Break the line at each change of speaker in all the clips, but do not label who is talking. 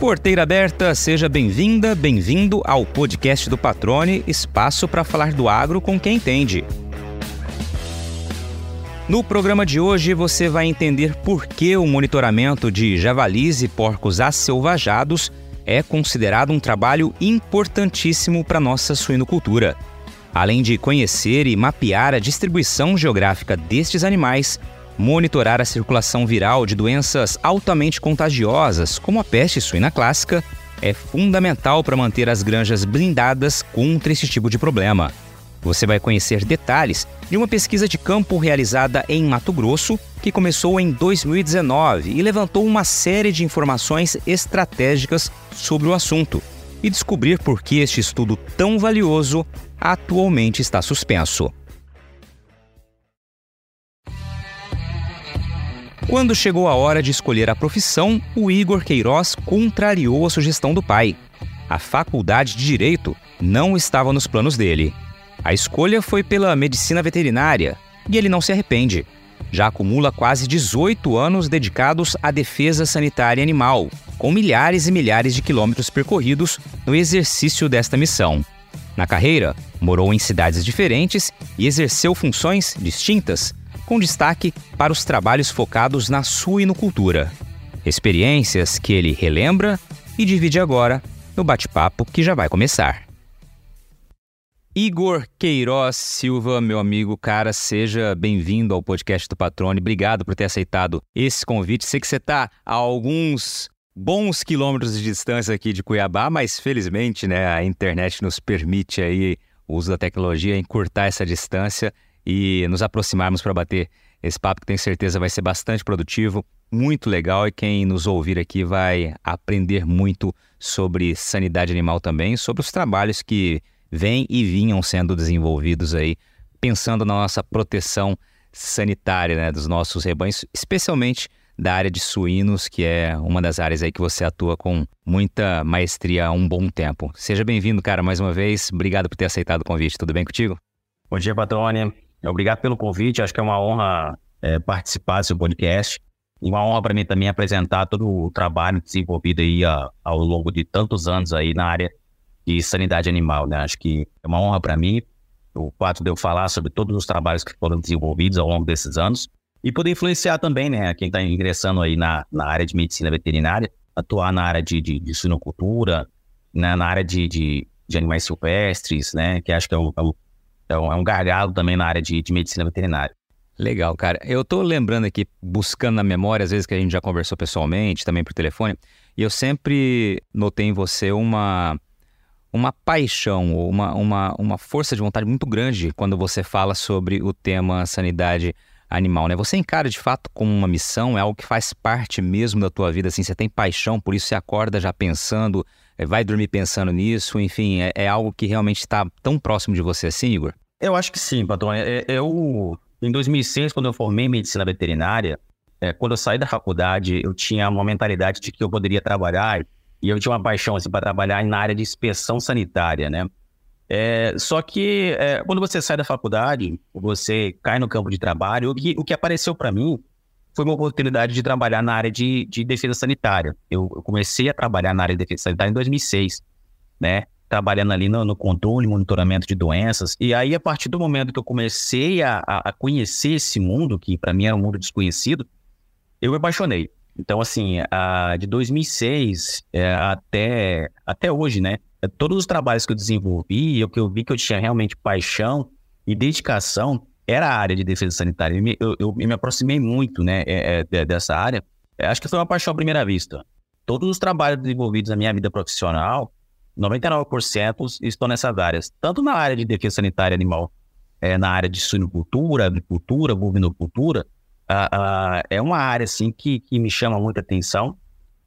Porteira aberta, seja bem-vinda, bem-vindo ao podcast do Patrone, espaço para falar do agro com quem entende. No programa de hoje você vai entender por que o monitoramento de javalis e porcos acelvajados é considerado um trabalho importantíssimo para nossa suinocultura. Além de conhecer e mapear a distribuição geográfica destes animais, monitorar a circulação viral de doenças altamente contagiosas, como a peste suína clássica, é fundamental para manter as granjas blindadas contra esse tipo de problema. Você vai conhecer detalhes de uma pesquisa de campo realizada em Mato Grosso, que começou em 2019 e levantou uma série de informações estratégicas sobre o assunto, e descobrir por que este estudo tão valioso atualmente está suspenso. Quando chegou a hora de escolher a profissão, o Igor Queiroz contrariou a sugestão do pai. A faculdade de Direito não estava nos planos dele. A escolha foi pela medicina veterinária e ele não se arrepende. Já acumula quase 18 anos dedicados à defesa sanitária animal, com milhares e milhares de quilômetros percorridos no exercício desta missão. Na carreira, morou em cidades diferentes e exerceu funções distintas com destaque para os trabalhos focados na suinocultura. Experiências que ele relembra e divide agora no bate-papo que já vai começar. Igor Queiroz Silva, meu amigo, cara, seja bem-vindo ao podcast do Patrone. Obrigado por ter aceitado esse convite. Sei que você está a alguns bons quilômetros de distância aqui de Cuiabá, mas felizmente, né, a internet nos permite aí o uso da tecnologia encurtar essa distância e nos aproximarmos para bater esse papo que tenho certeza vai ser bastante produtivo, muito legal e quem nos ouvir aqui vai aprender muito sobre sanidade animal também, sobre os trabalhos que vêm e vinham sendo desenvolvidos aí, pensando na nossa proteção sanitária né, dos nossos rebanhos, especialmente da área de suínos, que é uma das áreas aí que você atua com muita maestria há um bom tempo. Seja bem-vindo, cara, mais uma vez. Obrigado por ter aceitado o convite. Tudo bem contigo?
Bom dia, Patrônia. Obrigado pelo convite. Acho que é uma honra é, participar seu podcast. Uma honra para mim também apresentar todo o trabalho desenvolvido aí a, ao longo de tantos anos aí na área de sanidade animal, né? Acho que é uma honra para mim o fato de eu falar sobre todos os trabalhos que foram desenvolvidos ao longo desses anos e poder influenciar também, né, quem está ingressando aí na, na área de medicina veterinária, atuar na área de, de, de suinocultura, né, na área de, de, de, animais silvestres, né, que acho que é um, é então, é um gargalo também na área de, de medicina veterinária.
Legal, cara. Eu tô lembrando aqui, buscando na memória, às vezes que a gente já conversou pessoalmente, também por telefone, e eu sempre notei em você uma, uma paixão, uma, uma, uma força de vontade muito grande quando você fala sobre o tema sanidade animal, né? Você encara de fato como uma missão, é algo que faz parte mesmo da tua vida, assim, você tem paixão, por isso você acorda já pensando, eh, vai dormir pensando nisso, enfim, é, é algo que realmente está tão próximo de você assim, Igor?
Eu acho que sim, patrão. É, é, eu, em 2006, quando eu formei medicina veterinária, é, quando eu saí da faculdade, eu tinha uma mentalidade de que eu poderia trabalhar e eu tinha uma paixão assim, para trabalhar na área de inspeção sanitária, né? É, só que é, quando você sai da faculdade, você cai no campo de trabalho, o que, o que apareceu para mim foi uma oportunidade de trabalhar na área de, de defesa sanitária. Eu, eu, comecei a trabalhar na área de defesa sanitária em 2006, né? trabalhando ali no, no controle, monitoramento de doenças. E aí, a partir do momento que eu comecei a, a conhecer esse mundo, que para mim era um mundo desconhecido, eu me apaixonei. Então, assim, a, de 2006 é, até, até hoje, né? Todos os trabalhos que eu desenvolvi, o que eu vi que eu tinha realmente paixão e dedicação, era a área de defesa sanitária. Eu me, eu, eu me aproximei muito, né, é, é, dessa área. É, acho que foi uma paixão à primeira vista. Todos os trabalhos desenvolvidos na minha vida profissional, 99% estão nessas áreas, tanto na área de defesa sanitária animal, é, na área de suinocultura, agricultura, bovinocultura, uh, uh, é uma área assim que, que me chama muita atenção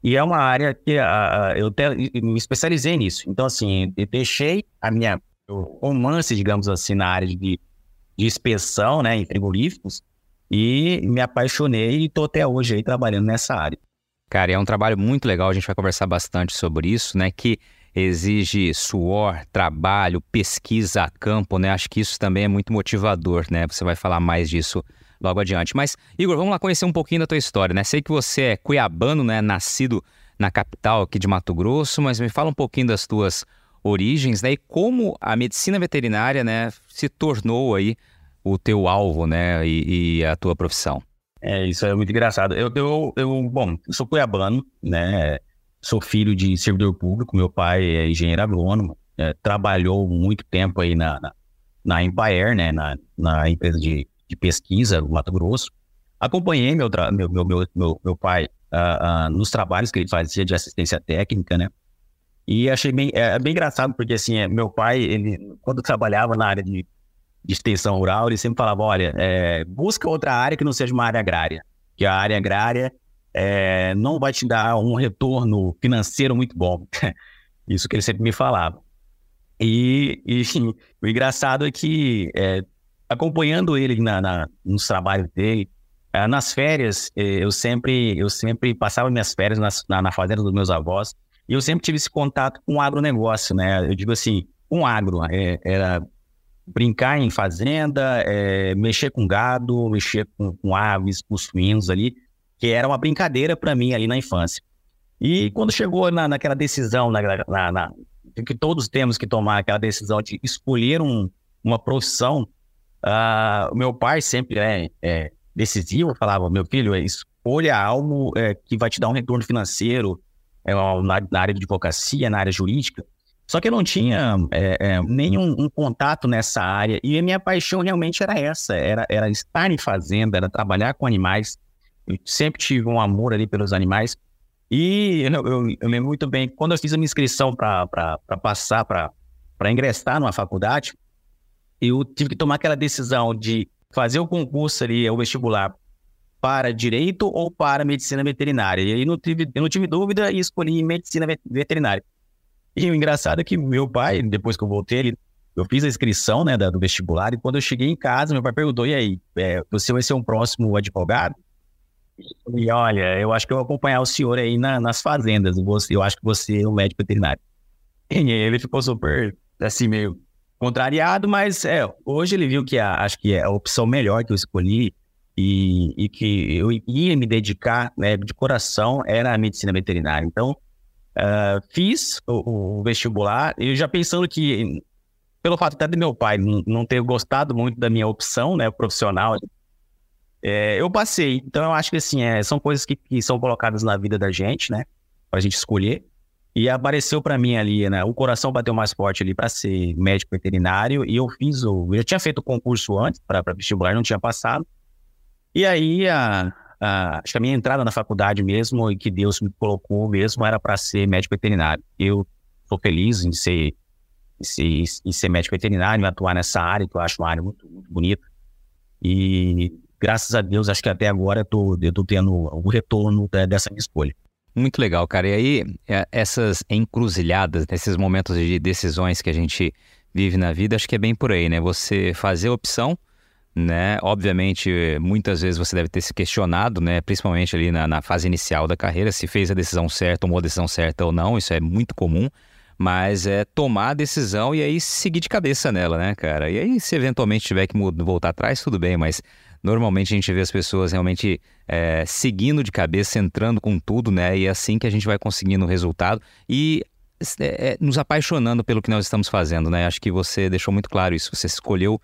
e é uma área que uh, eu me especializei nisso. Então, assim, eu deixei a minha romance, digamos assim, na área de, de inspeção né, em frigoríficos e me apaixonei e estou até hoje aí trabalhando nessa área.
Cara, é um trabalho muito legal, a gente vai conversar bastante sobre isso, né? Que exige suor, trabalho, pesquisa a campo, né? Acho que isso também é muito motivador, né? Você vai falar mais disso logo adiante. Mas, Igor, vamos lá conhecer um pouquinho da tua história, né? Sei que você é cuiabano, né? Nascido na capital aqui de Mato Grosso, mas me fala um pouquinho das tuas origens, né? E como a medicina veterinária, né, se tornou aí o teu alvo, né? E, e a tua profissão.
É, isso é muito engraçado. Eu, eu, eu bom, sou cuiabano, né? Sou filho de servidor público, meu pai é engenheiro agrônomo, é, trabalhou muito tempo aí na, na, na Empire, né? Na, na empresa de, de pesquisa do Mato Grosso. Acompanhei meu, meu, meu, meu, meu pai uh, uh, nos trabalhos que ele fazia de assistência técnica, né? E achei bem, é, bem engraçado, porque assim, é, meu pai, ele, quando trabalhava na área de de extensão rural, ele sempre falava, olha, é, busca outra área que não seja uma área agrária, que a área agrária é, não vai te dar um retorno financeiro muito bom. Isso que ele sempre me falava. E, e o engraçado é que, é, acompanhando ele na, na, nos trabalhos dele, é, nas férias, é, eu sempre, eu sempre passava minhas férias nas, na, na fazenda dos meus avós, e eu sempre tive esse contato com o agronegócio, né? Eu digo assim, um agro, é, era brincar em fazenda, é, mexer com gado, mexer com, com, aves, com suínos ali, que era uma brincadeira para mim ali na infância. E quando chegou na, naquela decisão, na, na, na, que todos temos que tomar aquela decisão de escolher um, uma profissão, uh, o meu pai sempre é, é, decisivo, falava, meu filho, escolha algo é, que vai te dar um retorno financeiro, é, na, na área de advocacia, na área jurídica, só que eu não tinha é, é, nenhum um contato nessa área e a minha paixão realmente era essa, era, era estar em fazenda, era trabalhar com animais. Eu sempre tive um amor ali pelos animais. E eu, eu, eu lembro muito bem, quando eu fiz a minha inscrição para passar, para ingressar numa faculdade, eu tive que tomar aquela decisão de fazer o concurso ali, o vestibular, para direito ou para medicina veterinária. E aí não tive, eu não tive dúvida e escolhi medicina veterinária. E o engraçado é que meu pai, depois que eu voltei, ele, eu fiz a inscrição né, da, do vestibular, e quando eu cheguei em casa, meu pai perguntou: e aí, é, você vai ser um próximo advogado? E olha, eu acho que eu vou acompanhar o senhor aí na, nas fazendas, eu acho que você é um médico veterinário. E ele ficou super, assim, meio contrariado, mas é, hoje ele viu que a, acho que é a opção melhor que eu escolhi e, e que eu ia me dedicar né, de coração era a medicina veterinária. Então, Uh, fiz o, o, vestibular e já pensando que, pelo fato até de meu pai não, ter gostado muito da minha opção né, profissional, é, eu passei. Então, eu acho que assim, é, são coisas que, que, são colocadas na vida da gente, né? Pra gente escolher. E apareceu para mim ali, né? O coração bateu mais forte ali para ser médico veterinário. E eu fiz o. Eu já tinha feito o concurso antes para vestibular, não tinha passado. E aí a, Uh, acho que a minha entrada na faculdade mesmo e que Deus me colocou mesmo era para ser médico veterinário. Eu estou feliz em ser, em ser, em ser médico veterinário, e atuar nessa área, que eu acho uma área muito, muito bonita. E graças a Deus, acho que até agora eu estou tendo o retorno dessa minha escolha.
Muito legal, cara. E aí, é, essas encruzilhadas, esses momentos de decisões que a gente vive na vida, acho que é bem por aí, né? Você fazer opção né? Obviamente, muitas vezes você deve ter se questionado, né? Principalmente ali na, na, fase inicial da carreira, se fez a decisão certa, tomou a decisão certa ou não, isso é muito comum. Mas é tomar a decisão e aí seguir de cabeça nela, né, cara? E aí, se eventualmente tiver que voltar atrás, tudo bem, mas normalmente a gente vê as pessoas realmente é, seguindo de cabeça, entrando com tudo, né? E é assim que a gente vai conseguindo o resultado e é, é, nos apaixonando pelo que nós estamos fazendo, né? Acho que você deixou muito claro isso. Você escolheu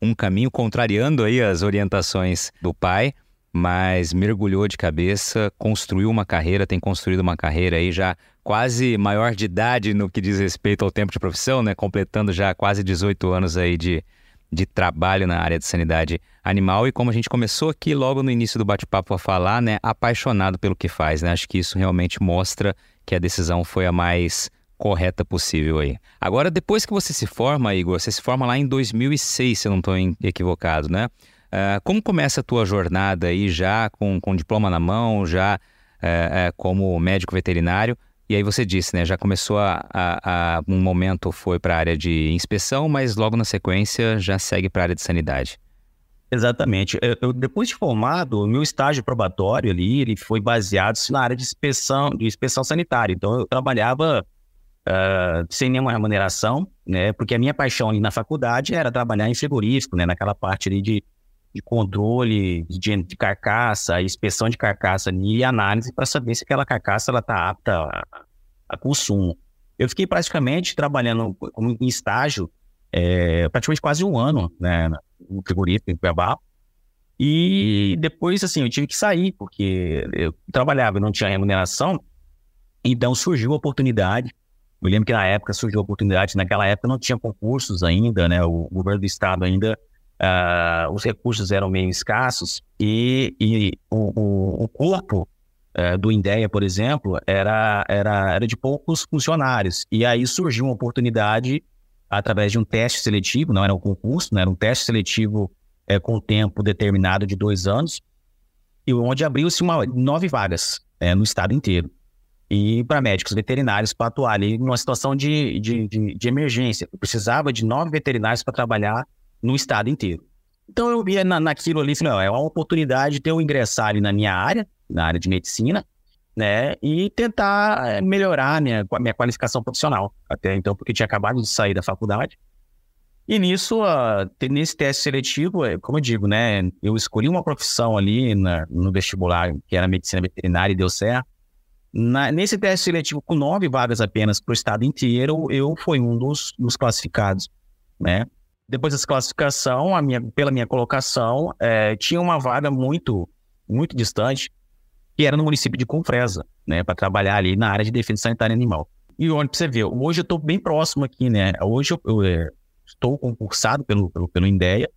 um caminho contrariando aí as orientações do pai, mas mergulhou de cabeça, construiu uma carreira, tem construído uma carreira aí já quase maior de idade no que diz respeito ao tempo de profissão, né? Completando já quase 18 anos aí de, de trabalho na área de sanidade animal e como a gente começou aqui logo no início do bate-papo a falar, né, apaixonado pelo que faz, né? Acho que isso realmente mostra que a decisão foi a mais correta possível aí. Agora, depois que você se forma, Igor, você se forma lá em 2006, se eu não estou equivocado, né? Uh, como começa a tua jornada aí já com, com diploma na mão, já uh, uh, como médico veterinário? E aí você disse, né? Já começou a, a, a um momento foi para a área de inspeção, mas logo na sequência já segue para a área de sanidade.
Exatamente. Eu, eu, depois de formado, o meu estágio probatório ali, ele foi baseado na área de inspeção, de inspeção sanitária. Então eu trabalhava uh, sem nenhuma remuneração, né? Porque a minha paixão ali na faculdade era trabalhar em frigorífico, né? Naquela parte ali de, de controle de, de carcaça, inspeção de carcaça e análise para saber se aquela carcaça está apta a, a, consumo. Eu fiquei praticamente trabalhando em estágio é, praticamente quase um ano né, no frigorífico em Cuiabá. E depois, assim, eu tive que sair, porque eu trabalhava e não tinha remuneração. Então surgiu a oportunidade. Eu lembro que na época surgiu a oportunidade, naquela época não tinha concursos ainda, né? O governo do estado ainda uh, os recursos eram meio escassos e, e o, o, o, corpo uh, do INDEA, por exemplo, era, era, era de poucos funcionários. E aí surgiu uma oportunidade através de um teste seletivo, não era um concurso, né, era um teste seletivo uh, com tempo determinado de dois anos, e onde abriu-se nove vagas no estado inteiro. E para médicos veterinários para atuar ali numa situação de, de, de, de emergência. Eu precisava de nove veterinários para trabalhar no estado inteiro. Então eu via na, naquilo ali, falei, é uma oportunidade de eu ingressar ali na minha área, na área de medicina, né, e tentar eh, melhorar minha, minha qualificação profissional. Até então, porque tinha acabado de sair da faculdade. E nisso, uh, nesse teste seletivo, é, como eu digo, né, eu escolhi uma profissão ali na, no vestibular, que era medicina veterinária, e deu certo. Na, nesse teste seletivo, com nove vagas apenas para o estado inteiro, eu fui um dos, dos classificados, né? Depois dessa classificação, minha, pela minha colocação, é, tinha uma vaga muito, muito distante, que era no município de Confresa, né, para trabalhar ali na área de defesa sanitária animal. E onde você vê, hoje eu estou bem próximo aqui, né? Hoje eu, eu é, estou concursado pelo, pelo, pelo INDEA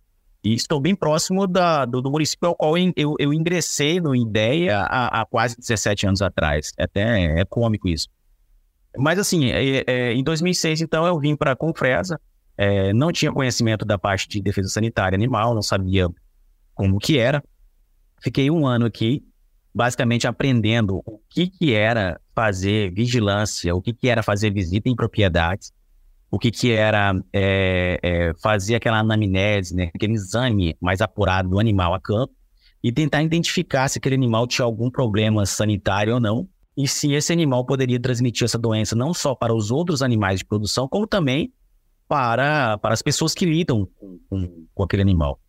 e estou bem próximo da, do, do, município ao qual eu, eu ingressei no INDEA há, há, quase 17 anos atrás. Até é cômico isso. Mas assim, é, é, em 2006, então, eu vim para Confresa, é, não tinha conhecimento da parte de defesa sanitária animal, não sabia como que era. Fiquei um ano aqui, basicamente aprendendo o que, que era fazer vigilância, o que, que era fazer visita em propriedades, o que, que era é, é, fazer aquela anamnese, né, aquele exame mais apurado do animal a campo, e tentar identificar se aquele animal tinha algum problema sanitário ou não, e se esse animal poderia transmitir essa doença não só para os outros animais de produção, como também para, para as pessoas que lidam com, com, aquele animal.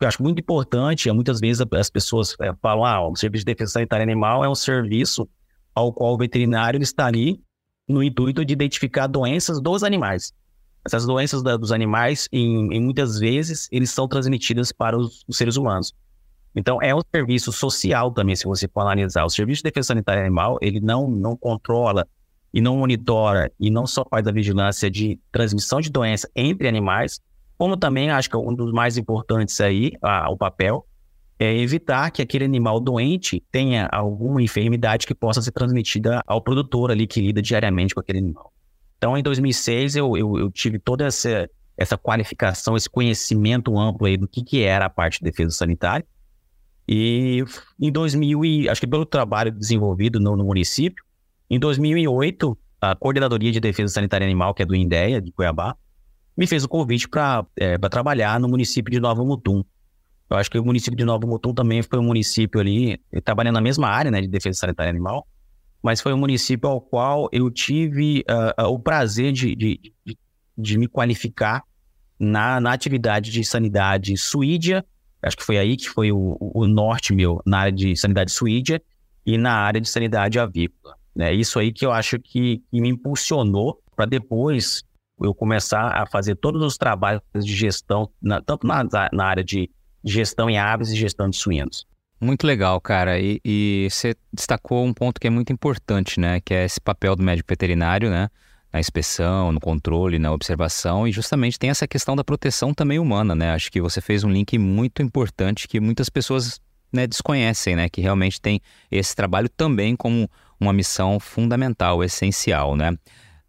Eu acho muito importante, muitas vezes as pessoas é, falam, ah, o serviço de defesa sanitária animal é um serviço ao qual o veterinário está ali no intuito de identificar doenças dos animais. Essas doenças da, dos animais, em, em, muitas vezes, eles são transmitidas para os, os, seres humanos. Então, é um serviço social também, se você for analisar. O Serviço de Defesa Sanitária Animal, ele não, não controla e não monitora e não só faz a vigilância de transmissão de doença entre animais, como também acho que é um dos mais importantes aí, a, o papel, é evitar que aquele animal doente tenha alguma enfermidade que possa ser transmitida ao produtor ali que lida diariamente com aquele animal. Então, em 2006, eu, eu, eu tive toda essa, essa qualificação, esse conhecimento amplo aí do que, que era a parte de defesa sanitária. E em 2000, e, acho que pelo trabalho desenvolvido no, no município, em 2008, a Coordenadoria de Defesa Sanitária Animal, que é do INDEA, de Cuiabá, me fez o convite para é, trabalhar no município de Nova Mutum. Eu acho que o município de Nova Mutum também foi um município ali, trabalhando na mesma área né, de defesa sanitária animal, mas foi um município ao qual eu tive uh, uh, o prazer de, de, de, de, me qualificar na, na atividade de sanidade suídia, acho que foi aí que foi o, o norte meu, na área de sanidade suídia e na área de sanidade avícola. É isso aí que eu acho que, que me impulsionou para depois eu começar a fazer todos os trabalhos de gestão, na, tanto na, na, área de gestão em aves e gestão de suínos.
Muito legal, cara. E, e, você destacou um ponto que é muito importante, né? Que é esse papel do médico veterinário, né? Na inspeção, no controle, na observação, e justamente tem essa questão da proteção também humana, né? Acho que você fez um link muito importante que muitas pessoas né, desconhecem, né? Que realmente tem esse trabalho também como uma missão fundamental, essencial, né?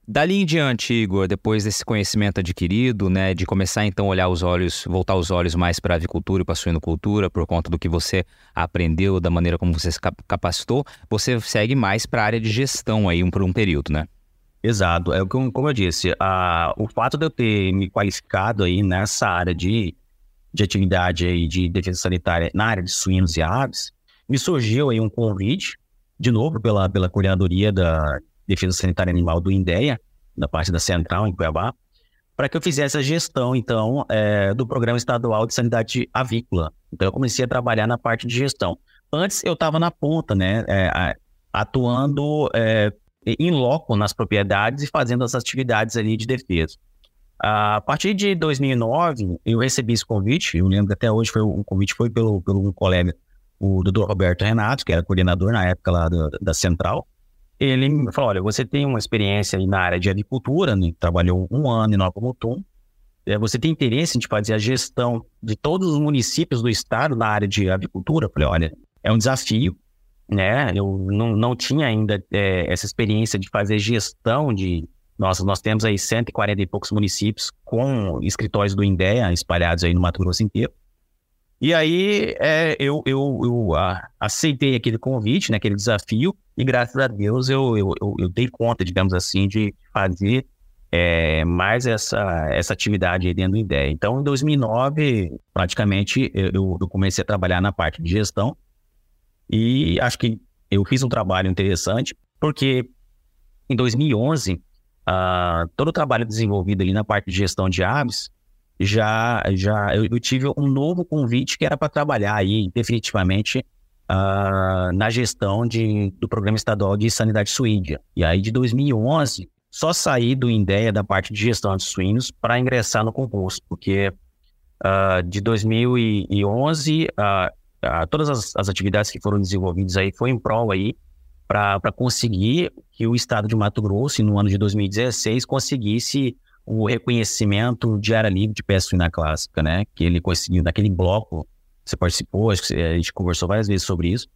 Dali em diante, Igor, depois desse conhecimento adquirido, né, de começar então a olhar os olhos, voltar os olhos mais para a avicultura e para a suinocultura, por conta do que você aprendeu, da maneira como você se capacitou, você segue mais para a área de gestão aí um, por um período, né?
Exato. É como, como eu disse, a, o fato de eu ter me qualificado aí nessa área de, de atividade aí de defesa sanitária na área de suínos e aves, me surgiu aí um convite de novo, pela, pela coordenadoria da Defesa Sanitária Animal do INDEA, da parte da Central, em Cuiabá, para que eu fizesse a gestão, então, é, do Programa Estadual de Sanidade Avícola, Então eu comecei a trabalhar na parte de gestão. Antes eu estava na ponta, né? É, atuando é, em loco nas propriedades e fazendo as atividades ali de defesa. A partir de 2009, eu recebi esse convite, eu lembro que até hoje foi convite foi pelo, pelo um colega, o doutor Roberto Renato, que era coordenador na época lá da, Central. Ele me falou, olha, você tem uma experiência na área de agricultura, né? trabalhou um ano em Nova Mutum, é, você tem interesse em fazer a gestão de todos os municípios do estado na área de agricultura? Eu falei, olha, é um desafio, né? Eu não, não tinha ainda é, essa experiência de fazer gestão de nós, nós temos aí 140 e poucos municípios com escritórios do INDEA espalhados aí no Mato Grosso inteiro. E aí é, eu, eu, eu a, aceitei aquele convite, né, aquele desafio, e graças a Deus eu, eu, eu, eu dei conta, digamos assim, de fazer é, mais essa, essa atividade aí dentro do INDEA. Então, em 2009, praticamente, eu, eu comecei a trabalhar na parte de gestão, e acho que eu fiz um trabalho interessante, porque em 2011 Uh, todo o trabalho desenvolvido ali na parte de gestão de aves, já, já eu, eu tive um novo convite que era para trabalhar aí definitivamente uh, na gestão de, do Programa Estadual de Sanidade Suídia. E aí de 2011, só saí do INDEA da parte de gestão de suínos para ingressar no concurso, porque uh, de 2011, todas as, as atividades que foram desenvolvidas aí foi em prol aí para conseguir que o estado de Mato Grosso, no ano de 2016, conseguisse o reconhecimento de área livre de pesca suína clássica, né? Que ele conseguiu naquele bloco, você participou, acho que a gente conversou várias vezes sobre isso.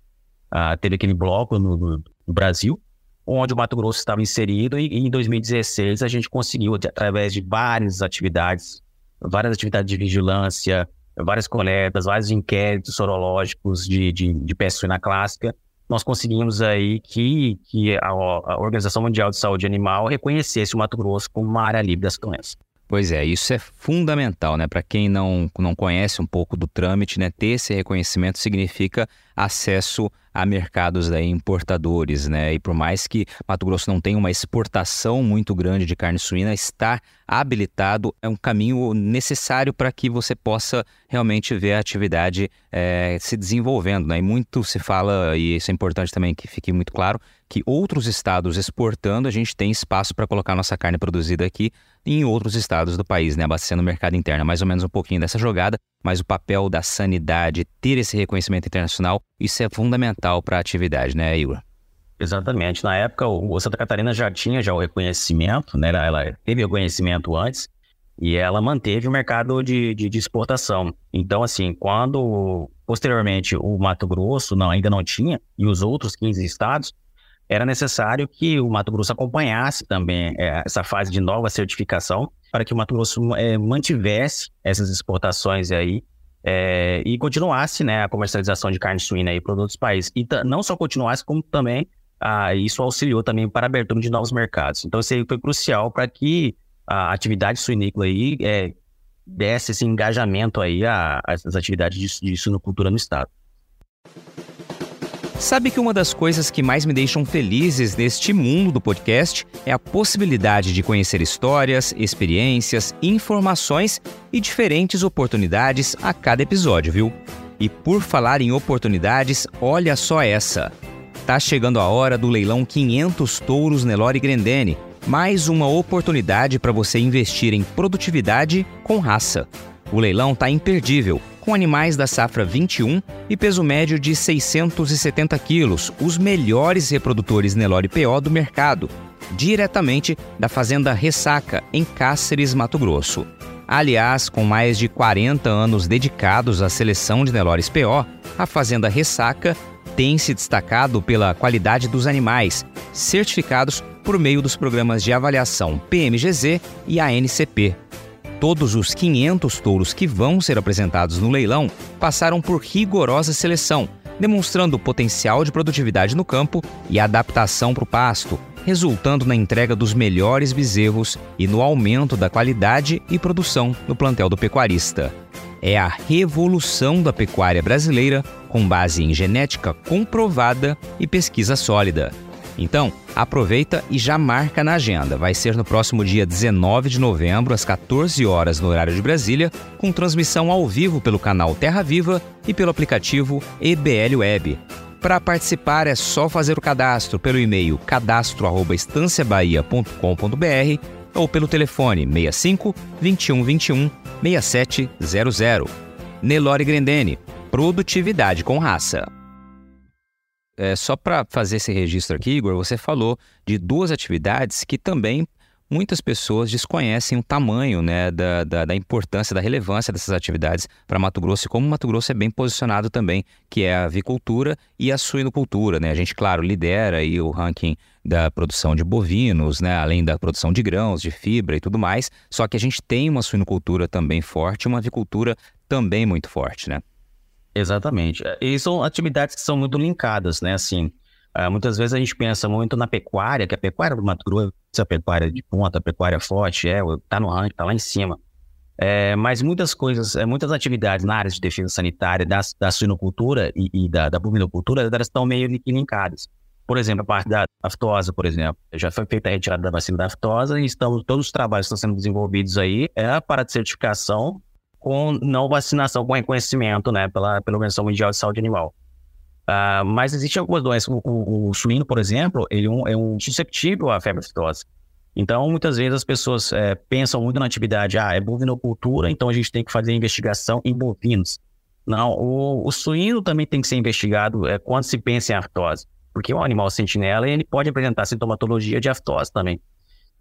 Uh, teve aquele bloco no, no, Brasil, onde o Mato Grosso estava inserido, e, e, em 2016 a gente conseguiu, através de várias atividades, várias atividades de vigilância, várias coletas, vários inquéritos sorológicos de, de, de clássica, nós conseguimos aí que, que a, a, Organização Mundial de Saúde Animal reconhecesse o Mato Grosso como uma área livre das doenças.
Pois é, isso é fundamental, né? Para quem não, não conhece um pouco do trâmite, né? Ter esse reconhecimento significa acesso a mercados aí, importadores, né? E por mais que Mato Grosso não tenha uma exportação muito grande de carne suína, estar habilitado é um caminho necessário para que você possa realmente ver a atividade é, se desenvolvendo, né? E muito se fala, e isso é importante também que fique muito claro, que outros estados exportando, a gente tem espaço para colocar nossa carne produzida aqui em outros estados do país, né? Abastecendo o mercado interno. Mais ou menos um pouquinho dessa jogada, mas o papel da sanidade, ter esse reconhecimento internacional, isso é fundamental para a atividade, né, Igor?
Exatamente. Na época, o Santa Catarina já tinha já o reconhecimento, né? Ela teve reconhecimento antes e ela manteve o mercado de, de, de exportação. Então, assim, quando posteriormente o Mato Grosso não, ainda não tinha e os outros 15 estados, era necessário que o Mato Grosso acompanhasse também é, essa fase de nova certificação para que o Mato Grosso é, mantivesse essas exportações aí é, e continuasse né, a comercialização de carne suína para outros países. E não só continuasse, como também isso auxiliou também para a abertura de novos mercados. Então, isso aí foi crucial para que a atividade suinícola aí é, desse esse engajamento aí às atividades de, de suinocultura no estado.
Sabe que uma das coisas que mais me deixam felizes neste mundo do podcast é a possibilidade de conhecer histórias, experiências, informações e diferentes oportunidades a cada episódio, viu? E por falar em oportunidades, olha só essa. Tá chegando a hora do leilão 500 touros Nelore Grendene, mais uma oportunidade para você investir em produtividade com raça. O leilão tá imperdível com animais da safra 21 e peso médio de 670 quilos, os melhores reprodutores Nelore PO do mercado, diretamente da Fazenda Ressaca, em Cáceres, Mato Grosso. Aliás, com mais de 40 anos dedicados à seleção de Nelores PO, a Fazenda Ressaca tem se destacado pela qualidade dos animais, certificados por meio dos programas de avaliação PMGZ e ANCP, Todos os 500 touros que vão ser apresentados no leilão passaram por rigorosa seleção, demonstrando o potencial de produtividade no campo e adaptação para o pasto, resultando na entrega dos melhores bezerros e no aumento da qualidade e produção no plantel do pecuarista. É a revolução da pecuária brasileira com base em genética comprovada e pesquisa sólida. Então, Aproveita e já marca na agenda. Vai ser no próximo dia 19 de novembro, às 14 horas, no horário de Brasília, com transmissão ao vivo pelo canal Terra Viva e pelo aplicativo EBL Web. Para participar é só fazer o cadastro pelo e-mail cadastro@estanciabahia.com.br ou pelo telefone 65 21 21 6700. Nelore Grendene, produtividade com raça. É, só para fazer esse registro aqui, Igor, você falou de duas atividades que também muitas pessoas desconhecem o tamanho né, da, da, da importância, da relevância dessas atividades para Mato Grosso e como Mato Grosso é bem posicionado também, que é a avicultura e a suinocultura. Né? A gente, claro, lidera aí o ranking da produção de bovinos, né, além da produção de grãos, de fibra e tudo mais, só que a gente tem uma suinocultura também forte, uma avicultura também muito forte, né?
Exatamente. E são atividades que são muito linkadas, né? Assim, uh, muitas vezes a gente pensa muito na pecuária, que a pecuária do Mato Grosso, a pecuária de ponta, a pecuária forte, é, tá no ranking, tá lá em cima. É, mas muitas coisas, é, muitas atividades na área de defesa sanitária, da, da suinocultura e, e da, da bovinocultura, elas estão meio linkadas. Por exemplo, a parte da aftosa, por exemplo. Já foi feita a retirada da vacina da aftosa e estamos, todos os trabalhos que estão sendo desenvolvidos aí é para certificação com não vacinação, com reconhecimento, né, pela, pela Organização Mundial de Saúde Animal. Uh, mas existem algumas doenças. O, o, o, suíno, por exemplo, ele é um, é um susceptível à febre aftosa. Então, muitas vezes as pessoas é, pensam muito na atividade, ah, é bovinocultura, então a gente tem que fazer investigação em bovinos. Não, o, o suíno também tem que ser investigado é, quando se pensa em aftose, porque o animal sentinela ele pode apresentar sintomatologia de aftose também.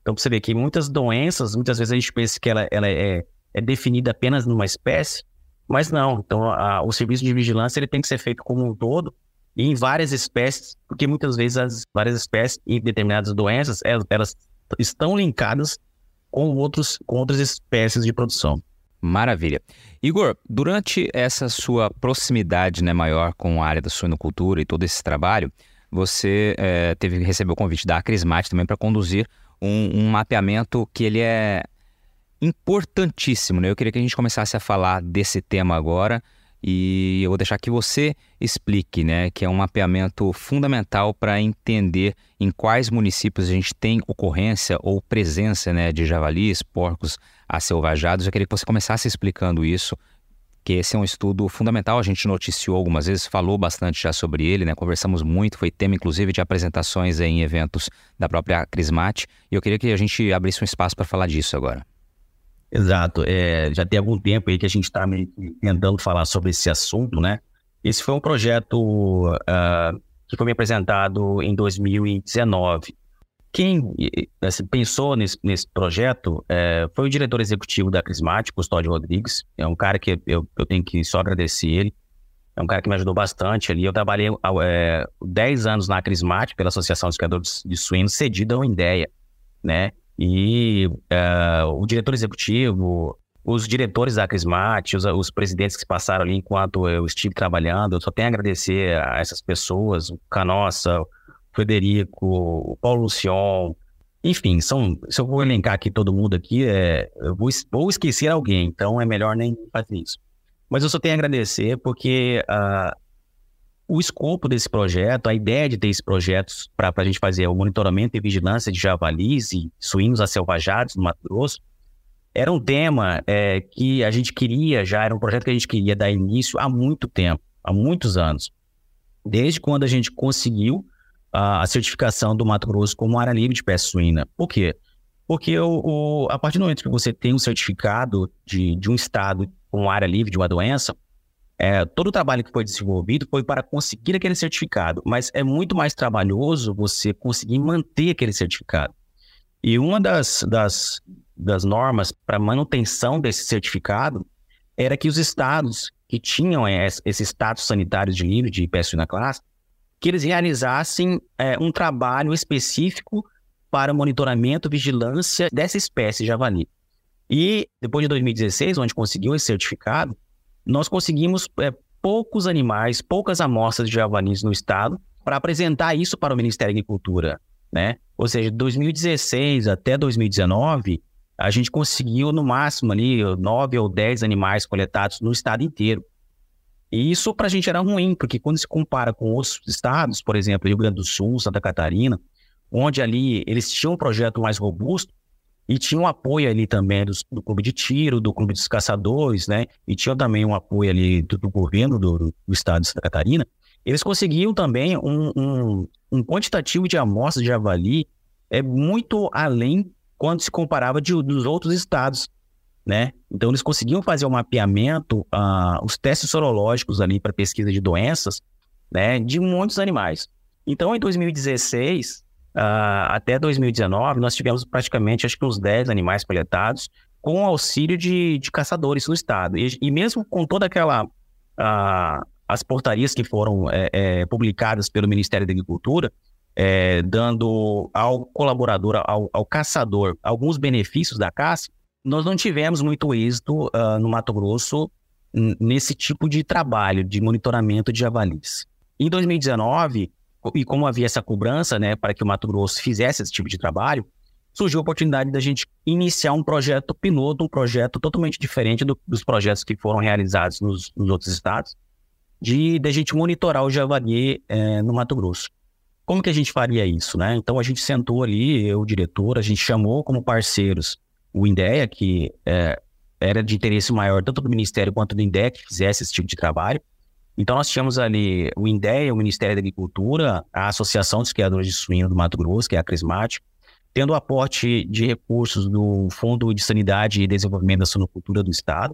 Então, você vê que muitas doenças, muitas vezes a gente pensa que ela, ela é é definida apenas numa espécie, mas não. Então, a, o serviço de vigilância ele tem que ser feito como um todo e em várias espécies, porque muitas vezes as várias espécies e determinadas doenças elas, elas estão linkadas com, outros, com outras espécies de produção.
Maravilha. Igor, durante essa sua proximidade né, maior com a área da suinocultura e todo esse trabalho, você é, teve recebeu o convite da Acrismate também para conduzir um, um, mapeamento que ele é importantíssimo, né? Eu queria que a gente começasse a falar desse tema agora e eu vou deixar que você explique, né? Que é um mapeamento fundamental para entender em quais municípios a gente tem ocorrência ou presença, né, de javalis, porcos acelvajados. Eu queria que você começasse explicando isso, que esse é um estudo fundamental. A gente noticiou algumas vezes, falou bastante já sobre ele, né? Conversamos muito, foi tema inclusive de apresentações em eventos da própria Crismate. E eu queria que a gente abrisse um espaço para falar disso agora.
Exato. É, já tem algum tempo aí que a gente está tentando falar sobre esse assunto, né? Esse foi um projeto uh, que foi me apresentado em 2019. Quem assim, pensou nesse, nesse projeto é, foi o diretor executivo da Crismate, Custódio Rodrigues. É um cara que eu, eu tenho que só agradecer ele. É um cara que me ajudou bastante ali. Eu trabalhei é, 10 anos na Crismate, pela Associação dos Criadores de Suínos, cedida ao Ideia, né? E uh, o diretor executivo, os diretores da Crismate, os, os, presidentes que passaram ali enquanto eu estive trabalhando, eu só tenho a agradecer a essas pessoas, o Canossa, o Frederico, o Paulo Lucion, enfim, são, se eu vou elencar aqui todo mundo aqui, é, eu vou, vou esquecer alguém, então é melhor nem fazer isso. Mas eu só tenho a agradecer porque uh, o escopo desse projeto, a ideia de ter esse projeto para a gente fazer o monitoramento e vigilância de javalis e suínos acelvajados no Mato Grosso, era um tema é, que a gente queria já, era um projeto que a gente queria dar início há muito tempo, há muitos anos. Desde quando a gente conseguiu a, a certificação do Mato Grosso como área livre de peste suína. Por quê? Porque o, o, a partir do momento que você tem um certificado de, de um estado com área livre de uma doença, é, todo o trabalho que foi desenvolvido foi para conseguir aquele certificado, mas é muito mais trabalhoso você conseguir manter aquele certificado. E uma das, das, das normas para manutenção desse certificado era que os estados que tinham é, esse status sanitário de livre de peste na classe, que eles realizassem é, um trabalho específico para monitoramento, vigilância dessa espécie de javali. E depois de 2016, onde conseguiu esse certificado, nós conseguimos é, poucos animais, poucas amostras de javalis no estado para apresentar isso para o Ministério da Agricultura, né? Ou seja, de 2016 até 2019, a gente conseguiu no máximo ali nove ou dez animais coletados no estado inteiro. E isso para a gente era ruim, porque quando se compara com outros estados, por exemplo, Rio Grande do Sul, Santa Catarina, onde ali eles tinham um projeto mais robusto e tinham um apoio ali também do, do, clube de tiro, do clube dos caçadores, né? E tinham também um apoio ali do, do governo do, do, estado de Santa Catarina. Eles conseguiam também um, um, um quantitativo de amostras de javali é muito além quando se comparava de, dos outros estados, né? Então eles conseguiam fazer o um mapeamento, uh, os testes sorológicos ali para pesquisa de doenças, né? De muitos animais. Então em 2016 Uh, até 2019, nós tivemos praticamente, acho que uns 10 animais coletados com auxílio de, de caçadores no estado. E, e mesmo com toda aquela... Uh, as portarias que foram é, é, publicadas pelo Ministério da Agricultura, é, dando ao colaborador, ao, ao, caçador, alguns benefícios da caça, nós não tivemos muito êxito uh, no Mato Grosso nesse tipo de trabalho de monitoramento de javalis. Em 2019, e como havia essa cobrança, né, para que o Mato Grosso fizesse esse tipo de trabalho, surgiu a oportunidade da gente iniciar um projeto piloto, um projeto totalmente diferente do, dos projetos que foram realizados nos, nos, outros estados, de, de a gente monitorar o javali é, no Mato Grosso. Como que a gente faria isso, né? Então a gente sentou ali, eu, o diretor, a gente chamou como parceiros o INDEA, que é, era de interesse maior tanto do Ministério quanto do INDEA que fizesse esse tipo de trabalho, então, nós tínhamos ali o INDEA, o Ministério da Agricultura, a Associação dos Criadores de Suíno do Mato Grosso, que é a Crismate, tendo o aporte de recursos do Fundo de Sanidade e Desenvolvimento da Suinocultura do Estado.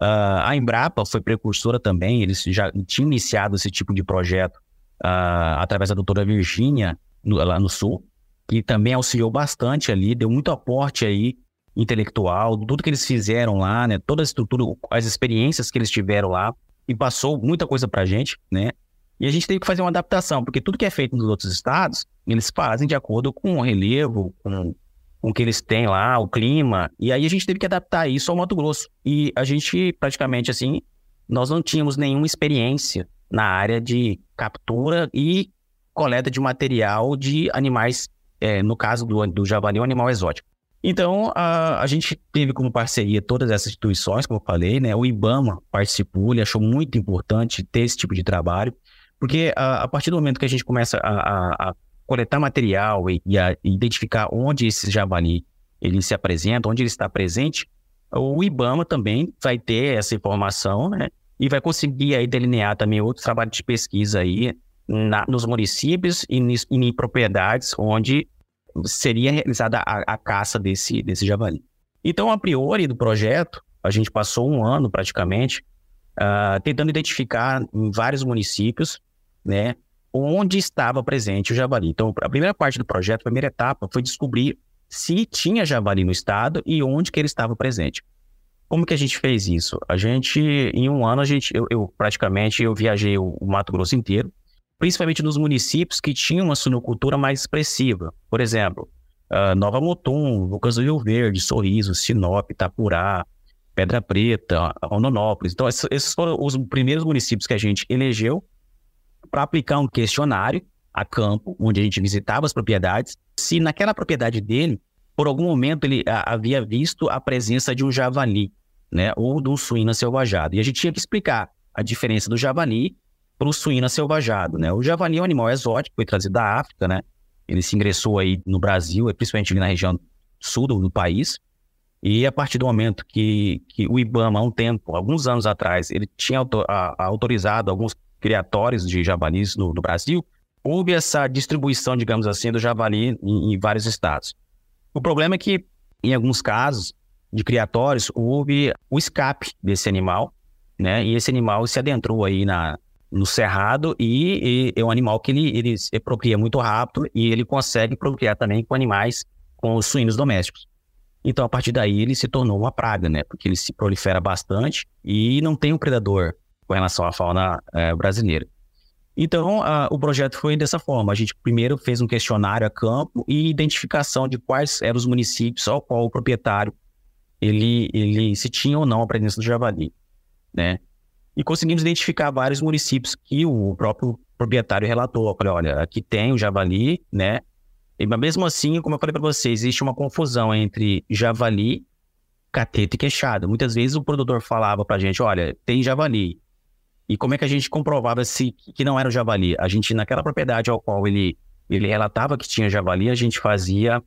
Uh, a Embrapa foi precursora também, eles já tinham iniciado esse tipo de projeto uh, através da doutora Virgínia, lá no Sul, que também auxiliou bastante ali, deu muito aporte aí intelectual, tudo que eles fizeram lá, né, toda a estrutura, as experiências que eles tiveram lá, e passou muita coisa para a gente, né? E a gente teve que fazer uma adaptação, porque tudo que é feito nos outros estados, eles fazem de acordo com o relevo, com, com o que eles têm lá, o clima. E aí a gente teve que adaptar isso ao Mato Grosso. E a gente, praticamente assim, nós não tínhamos nenhuma experiência na área de captura e coleta de material de animais, é, no caso do, do javali, um animal exótico. Então, a, a gente teve como parceria todas essas instituições, como eu falei, né? O IBAMA participou, ele achou muito importante ter esse tipo de trabalho, porque a, a partir do momento que a gente começa a, a, coletar material e, e a identificar onde esse javali ele se apresenta, onde ele está presente, o IBAMA também vai ter essa informação, né? E vai conseguir aí delinear também outros trabalhos de pesquisa aí na, nos municípios e, e em propriedades onde seria realizada a, a caça desse, desse javali. Então, a priori do projeto, a gente passou um ano praticamente uh, tentando identificar em vários municípios, né, onde estava presente o javali. Então, a primeira parte do projeto, a primeira etapa, foi descobrir se tinha javali no estado e onde que ele estava presente. Como que a gente fez isso? A gente, em um ano, a gente, eu, eu praticamente eu viajei o, o Mato Grosso inteiro, principalmente nos municípios que tinham uma suinocultura mais expressiva. Por exemplo, uh, Nova Mutum, Lucas do Rio Verde, Sorriso, Sinop, Itapurá, Pedra Preta, Rondonópolis. Então, esses foram os primeiros municípios que a gente elegeu para aplicar um questionário a campo, onde a gente visitava as propriedades. Se naquela propriedade dele, por algum momento, ele havia visto a presença de um javali, né, ou de um suíno selvajado. E a gente tinha que explicar a diferença do javali para o suíno selvajado, né? O javali é um animal exótico, foi trazido da África, né? Ele se ingressou aí no Brasil, principalmente ali na região sul do, do país. E a partir do momento que, que o IBAMA, há um tempo, alguns anos atrás, ele tinha autor, a autorizado alguns criatórios de javalis no, no, Brasil, houve essa distribuição, digamos assim, do javali em, em vários estados. O problema é que, em alguns casos de criatórios, houve o escape desse animal, né? E esse animal se adentrou aí na, no cerrado e, e, é um animal que ele, ele se muito rápido e ele consegue procriar também com animais, com os suínos domésticos. Então, a partir daí, ele se tornou uma praga, né? Porque ele se prolifera bastante e não tem um predador com relação à fauna é, brasileira. Então, a, o projeto foi dessa forma. A gente primeiro fez um questionário a campo e identificação de quais eram os municípios ao qual o proprietário ele, ele se tinha ou não a presença do javali, né? E conseguimos identificar vários municípios que o próprio proprietário relatou. Falei, olha, aqui tem o javali, né? E, mas mesmo assim, como eu falei para você, existe uma confusão entre javali, cateta e queixada. Muitas vezes o produtor falava para a gente, olha, tem javali. E como é que a gente comprovava se que não era o javali? A gente, naquela propriedade ao qual ele ele relatava que tinha javali, a gente fazia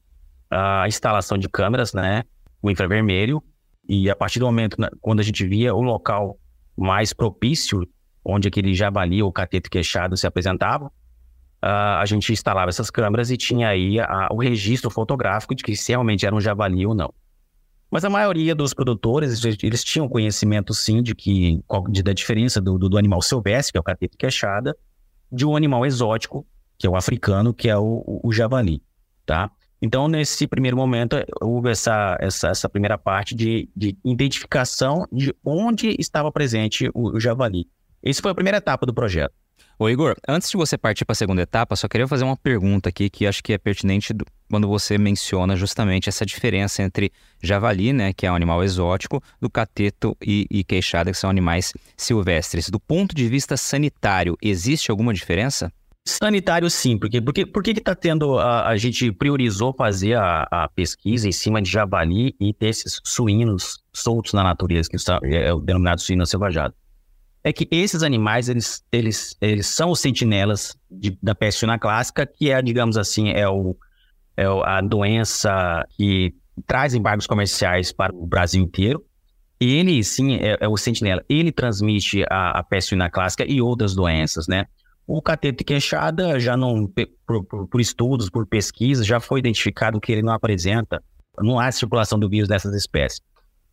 a instalação de câmeras, né, o infravermelho, e a partir do momento né, quando a gente via o local mais propício, onde aquele javali ou cateto queixado se apresentava, uh, a gente instalava essas câmeras e tinha aí a, o registro fotográfico de que se realmente era um javali ou não. Mas a maioria dos produtores, eles tinham conhecimento sim de que de, da diferença do, do, do, animal silvestre, que é o cateto queixada, de um animal exótico, que é o africano, que é o, o, o javali, tá? Então, nesse primeiro momento, houve essa, essa, essa primeira parte de, de, identificação de onde estava presente o, o javali. Essa foi a primeira etapa do projeto.
Ô Igor, antes de você partir para a segunda etapa, só queria fazer uma pergunta aqui que acho que é pertinente do, quando você menciona justamente essa diferença entre javali, né, que é um animal exótico, do cateto e, e queixada, que são animais silvestres. Do ponto de vista sanitário, existe alguma diferença?
Sanitário, sim, porque porque por que está tendo a, a, gente priorizou fazer a, a, pesquisa em cima de javali e desses suínos soltos na natureza, que é, é o denominado suíno selvajado? é que esses animais, eles, eles, eles são os sentinelas de, da peste suína clássica, que é, digamos assim, é, o, é a doença que traz embargos comerciais para o Brasil inteiro. Ele, sim, é, é o sentinela. Ele transmite a, a peste suína clássica e outras doenças, né? O cateto queixada já não, por, por, por, estudos, por pesquisas, já foi identificado que ele não apresenta, não há circulação do vírus dessas espécies.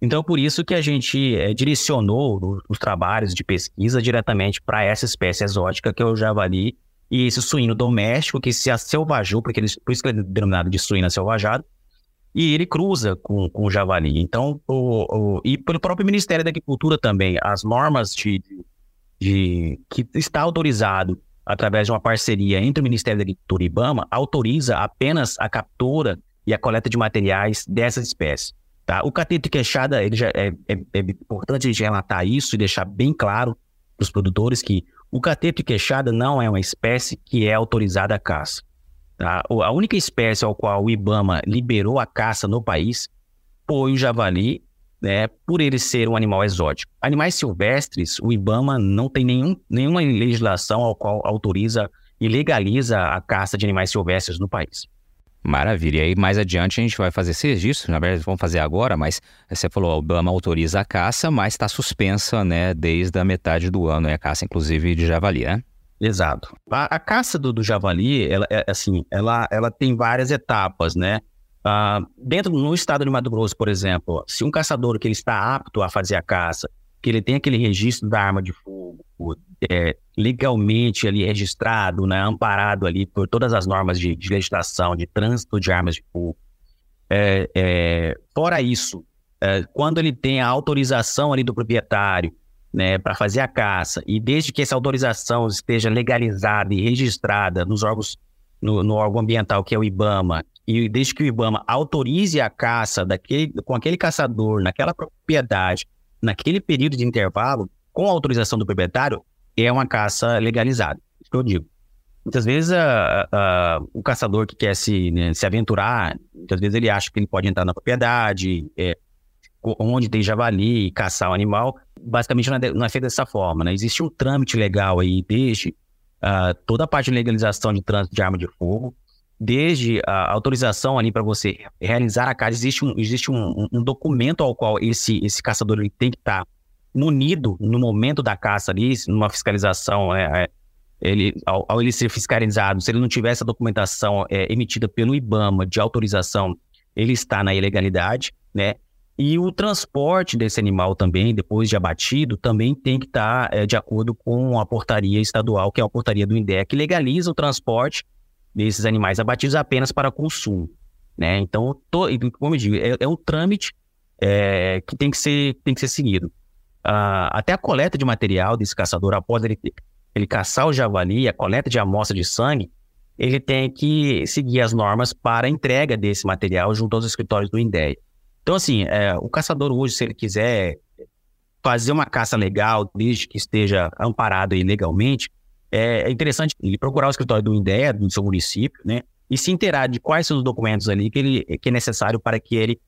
Então, por isso que a gente é, direcionou os trabalhos de pesquisa diretamente para essa espécie exótica, que é o javali, e esse suíno doméstico, que se aselvajou, porque ele, por isso que ele é denominado de suíno selvajado, e ele cruza com, com o javali. Então, o, o, e pelo próprio Ministério da Agricultura também, as normas de, de que está autorizado através de uma parceria entre o Ministério da Agricultura e IBAMA, autoriza apenas a captura e a coleta de materiais dessas espécies. Tá? O cateto queixada, ele já é, é, é importante a gente relatar isso e deixar bem claro para os produtores que o cateto queixada não é uma espécie que é autorizada a caça. Tá? A única espécie ao qual o IBAMA liberou a caça no país foi o javali, né, por ele ser um animal exótico. Animais silvestres, o IBAMA não tem nenhum, nenhuma legislação ao qual autoriza e legaliza a caça de animais silvestres no país.
Maravilha. E aí, mais adiante, a gente vai fazer esse registro. Na verdade, vamos fazer agora, mas você falou, o Obama autoriza a caça, mas está suspensa, né, desde a metade do ano, é a caça, inclusive, de javali, né?
Exato. A, a caça do, do, javali, ela, é, assim, ela, ela tem várias etapas, né? Uh, dentro, no estado de Mato Grosso, por exemplo, se um caçador que ele está apto a fazer a caça, que ele tem aquele registro da arma de fogo, é, legalmente ali registrado, né, amparado ali por todas as normas de, de legislação, de trânsito de armas de fogo. É, é, fora isso, é, quando ele tem a autorização ali do proprietário né, para fazer a caça, e desde que essa autorização esteja legalizada e registrada nos órgãos, no, no órgão ambiental, que é o IBAMA, e desde que o IBAMA autorize a caça daquele, com aquele caçador naquela propriedade, naquele período de intervalo, com a autorização do proprietário, é uma caça legalizada. Isso que eu digo. Muitas vezes uh, uh, o caçador que quer se, né, se aventurar, muitas vezes ele acha que ele pode entrar na propriedade, é, onde tem javali, caçar o animal. Basicamente não é, não é feito dessa forma. Né? Existe um trâmite legal aí, desde uh, toda a parte de legalização de trânsito de arma de fogo, desde a autorização ali para você realizar a caça, existe um, existe um, um, documento ao qual esse, esse caçador ele tem que estar tá munido no momento da caça ali, numa fiscalização, é, é, ele, ao, ao, ele ser fiscalizado, se ele não tiver essa documentação é, emitida pelo IBAMA de autorização, ele está na ilegalidade, né? E o transporte desse animal também, depois de abatido, também tem que estar tá, é, de acordo com a portaria estadual, que é a portaria do INDEC, que legaliza o transporte desses animais abatidos apenas para consumo. Né? Então, to, como eu digo, é, é um trâmite é, que tem que ser, tem que ser seguido. Uh, até a coleta de material desse caçador, após ele, ele caçar o javali, a coleta de amostra de sangue, ele tem que seguir as normas para a entrega desse material junto aos escritórios do INDEA. Então, assim, é, o caçador hoje, se ele quiser fazer uma caça legal, desde que esteja amparado legalmente, é, é interessante ele procurar o escritório do INDEA, do seu município, né? E se inteirar de quais são os documentos ali que, ele, que é necessário para que ele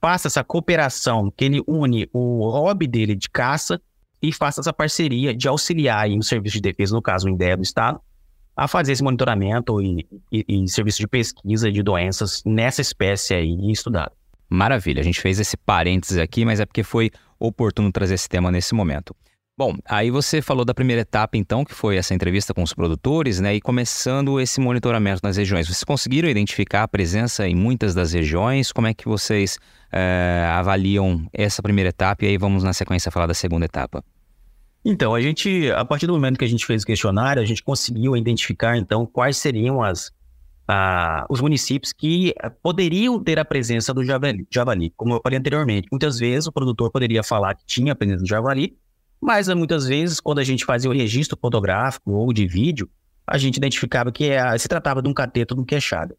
faça essa cooperação, que ele une o hobby dele de caça e faça essa parceria de auxiliar aí no serviço de defesa, no caso o INDEA do Estado, a fazer esse monitoramento e, e, e serviço de pesquisa de doenças nessa espécie aí estudada.
Maravilha, a gente fez esse parênteses aqui, mas é porque foi oportuno trazer esse tema nesse momento. Bom, aí você falou da primeira etapa, então, que foi essa entrevista com os produtores, né? E começando esse monitoramento nas regiões. Vocês conseguiram identificar a presença em muitas das regiões? Como é que vocês é, avaliam essa primeira etapa? E aí vamos, na sequência, falar da segunda etapa.
Então, a gente, a partir do momento que a gente fez o questionário, a gente conseguiu identificar, então, quais seriam as, os municípios que poderiam ter a presença do javali, javali. Como eu falei anteriormente, muitas vezes o produtor poderia falar que tinha a presença do javali, mas muitas vezes, quando a gente fazia o registro fotográfico ou de vídeo, a gente identificava que se tratava de um cateto de um queixada.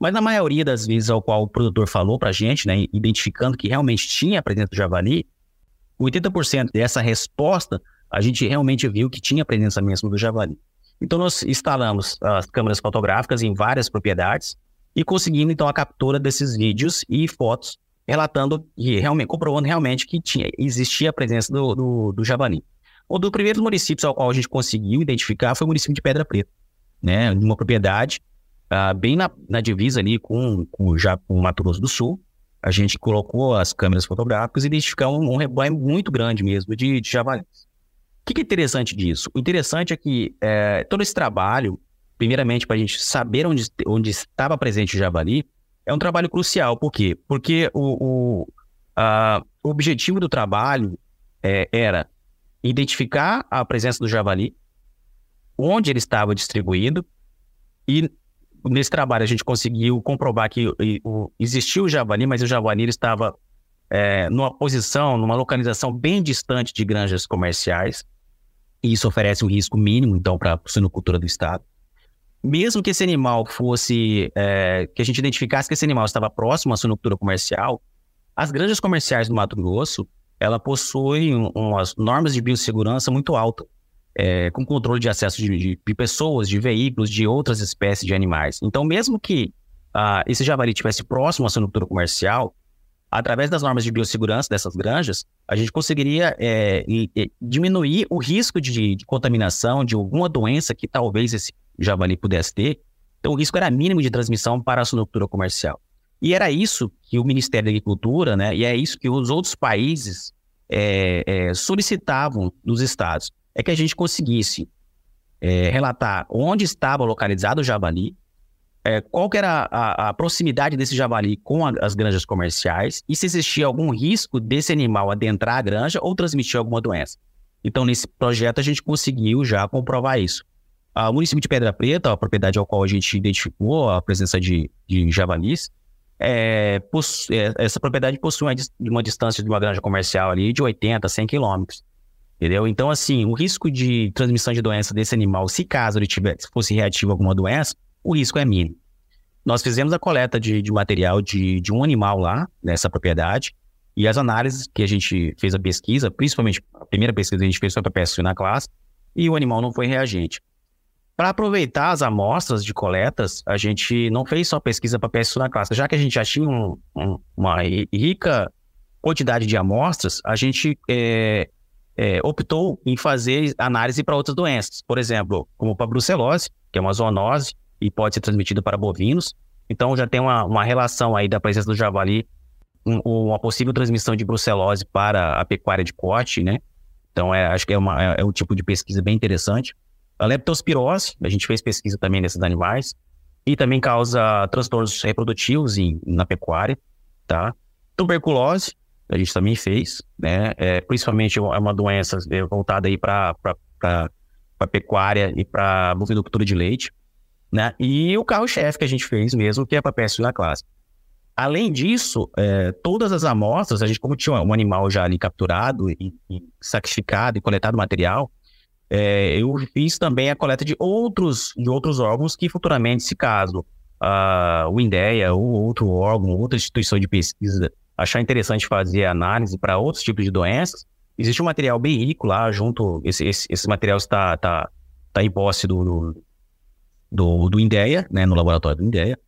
Mas na maioria das vezes ao qual o produtor falou para a gente, né, identificando que realmente tinha presença do javali, 80% dessa resposta a gente realmente viu que tinha presença mesmo do javali. Então nós instalamos as câmeras fotográficas em várias propriedades e conseguimos então a captura desses vídeos e fotos relatando e realmente comprovando realmente que tinha existia a presença do, do, do javali. Um dos primeiros municípios ao qual a gente conseguiu identificar foi o município de Pedra Preta, né, uma propriedade uh, bem na, na, divisa ali com, com, já, com o Mato Grosso do Sul. A gente colocou as câmeras fotográficas e identificamos um, um rebanho muito grande mesmo de, de javalis que, que é interessante disso? O interessante é que é, todo esse trabalho, primeiramente, para a gente saber onde, onde estava presente o javali, é um trabalho crucial. Por quê? Porque o, o, a, o objetivo do trabalho é, era identificar a presença do javali, onde ele estava distribuído, e nesse trabalho a gente conseguiu comprovar que o, existia o javali, mas o javali estava é, numa posição, numa localização bem distante de granjas comerciais e isso oferece um risco mínimo, então, para a suinocultura do Estado. Mesmo que esse animal fosse, é, que a gente identificasse que esse animal estava próximo à suinocultura comercial, as granjas comerciais do Mato Grosso, ela possuem umas normas de biossegurança muito altas, é, com controle de acesso de, de, de, pessoas, de veículos, de outras espécies de animais. Então, mesmo que ah, esse javali estivesse próximo à suinocultura comercial, através das normas de biossegurança dessas granjas, a gente conseguiria é, diminuir o risco de, de, contaminação de alguma doença que talvez esse javali pudesse ter. Então, o risco era mínimo de transmissão para a suinocultura comercial. E era isso que o Ministério da Agricultura, né, e é isso que os outros países é, é, solicitavam dos estados, é que a gente conseguisse é, relatar onde estava localizado o javali, é, qual era a, a, proximidade desse javali com a, as granjas comerciais e se existia algum risco desse animal adentrar a granja ou transmitir alguma doença. Então, nesse projeto, a gente conseguiu já comprovar isso. O município de Pedra Preta, a propriedade ao qual a gente identificou a presença de, de javalis, é, é, essa propriedade possui uma, uma, distância de uma granja comercial ali de 80 a 100 quilômetros. Entendeu? Então, assim, o risco de transmissão de doença desse animal, se caso ele tivesse, fosse reativo a alguma doença, o risco é mínimo. Nós fizemos a coleta de, de material de, de um animal lá, nessa propriedade, e as análises que a gente fez a pesquisa, principalmente a primeira pesquisa que a gente fez foi para peste na classe, e o animal não foi reagente. Para aproveitar as amostras de coletas, a gente não fez só pesquisa para peste na classe, já que a gente já tinha um, um, uma rica quantidade de amostras, a gente é, é, optou em fazer análise para outras doenças. Por exemplo, como para brucelose, que é uma zoonose, e pode ser transmitido para bovinos. Então já tem uma, uma relação aí da presença do javali, um, uma possível transmissão de brucelose para a pecuária de corte, né? Então é, acho que é, uma, é, é um tipo de pesquisa bem interessante. A leptospirose, a gente fez pesquisa também nesses animais, e também causa transtornos reprodutivos em, na pecuária, tá? Tuberculose, a gente também fez, né? É, principalmente é uma doença é, voltada aí para a pecuária e para bovinocultura de leite né? E o carro-chefe que a gente fez mesmo, que é para peste na classe. Além disso, é, todas as amostras, a gente, como tinha um animal já ali capturado e, e sacrificado e coletado material, é, eu fiz também a coleta de outros, de outros órgãos que futuramente, se caso o INDEA ou outro órgão, outra instituição de pesquisa achar interessante fazer análise para outros tipos de doenças, existe um material bem rico lá junto, esse, esse, esse material está, tá, tá em posse do, do do, do INDEA, né, no laboratório do INDEA,